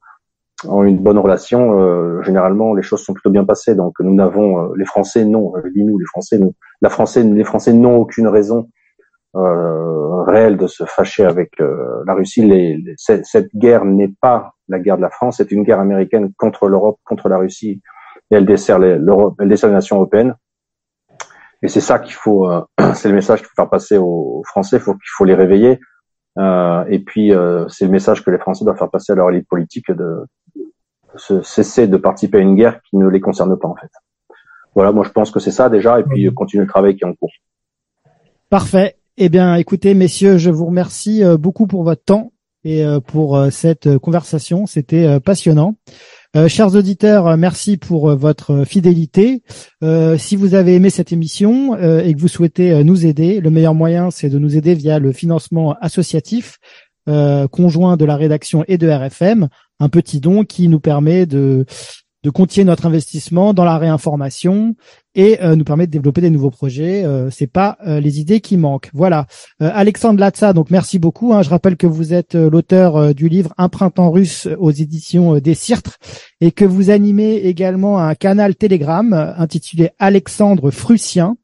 ont une bonne relation, euh, généralement, les choses sont plutôt bien passées. Donc, nous n'avons, les Français, non, je dis nous, les Français, nous, la Français, les Français n'ont aucune raison réelle de se fâcher avec la Russie. Les, les, cette guerre n'est pas la guerre de la France, c'est une guerre américaine contre l'Europe, contre la Russie et elle dessert l'Europe, elle dessert les nations européennes. Et c'est ça qu'il faut, euh, c'est le message qu'il faut faire passer aux, Français, faut qu'il faut les réveiller. Euh, et puis euh, c'est le message que les Français doivent faire passer à leur élite politique de, se cesser de participer à une guerre qui ne les concerne pas en fait. Voilà, moi je pense que c'est ça déjà, et puis continuer le travail qui est en cours. Parfait. Eh bien, écoutez, messieurs, je vous remercie beaucoup pour votre temps et pour cette conversation. C'était passionnant. Euh, chers auditeurs, euh, merci pour euh, votre fidélité. si vous avez aimé cette émission et que vous souhaitez nous aider, le meilleur moyen, c'est de nous aider via le financement associatif conjoint de la rédaction et de RFM, un petit don qui nous permet de de continuer notre investissement dans la réinformation et euh, nous permet de développer des nouveaux projets. Euh, c'est pas euh, les idées qui manquent. Voilà. Alexandre Latza, donc merci beaucoup. Hein. Je rappelle que vous êtes l'auteur du livre Un printemps russe aux éditions des Cirtres et que vous animez également un canal Telegram intitulé Alexandre Frucien.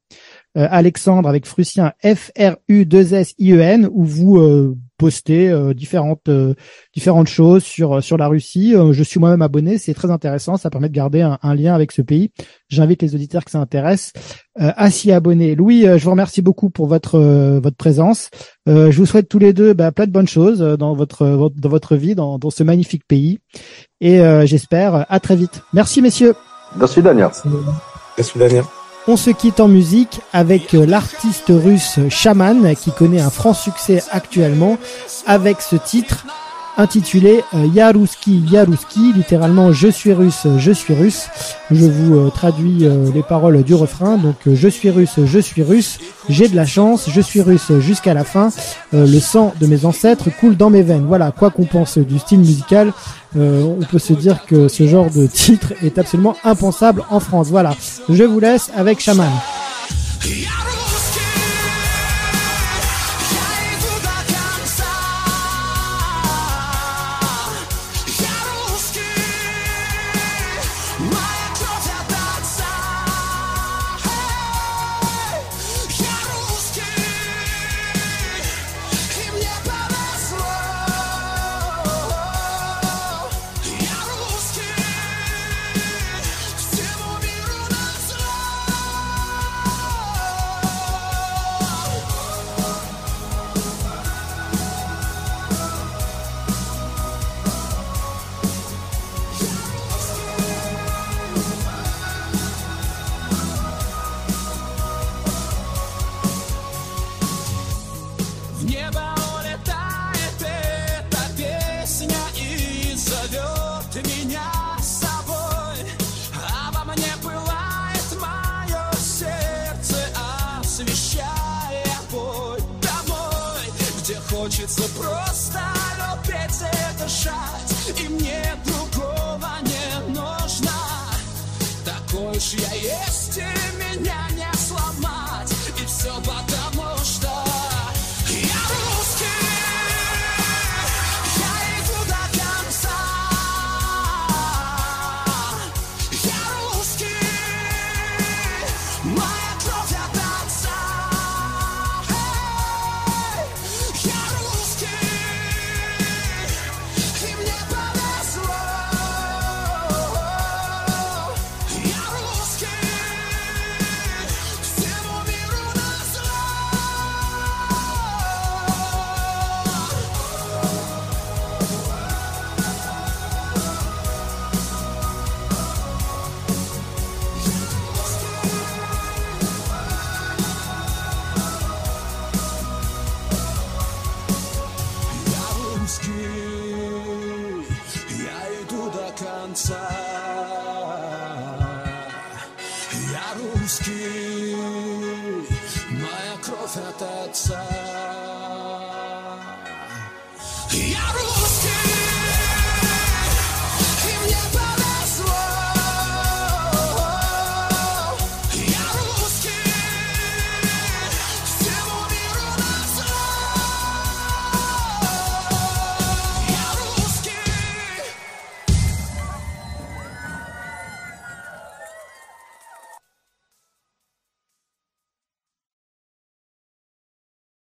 Alexandre avec Frucien F R U 2 S I E N où vous poster euh, différentes euh, différentes choses sur sur la Russie. Euh, je suis moi-même abonné, c'est très intéressant, ça permet de garder un, lien avec ce pays. J'invite les auditeurs qui s'intéressent à s'y abonner. Louis, je vous remercie beaucoup pour votre votre présence. je vous souhaite tous les deux bah, plein de bonnes choses dans votre dans votre vie, dans, dans ce magnifique pays, et j'espère à très vite. Merci messieurs. Merci Daniel. Merci Daniel. On se quitte en musique avec euh, l'artiste russe Shaman qui connaît un franc succès actuellement avec ce titre intitulé euh, Yaruski Yaruski, littéralement je suis russe, je suis russe. Je vous euh, traduis les paroles du refrain. Donc je suis russe, je suis russe, j'ai de la chance, je suis russe jusqu'à la fin. le sang de mes ancêtres coule dans mes veines. Voilà, quoi qu'on pense du style musical, euh, on peut se dire que ce genre de titre est absolument impensable en France. Voilà, je vous laisse avec Shaman.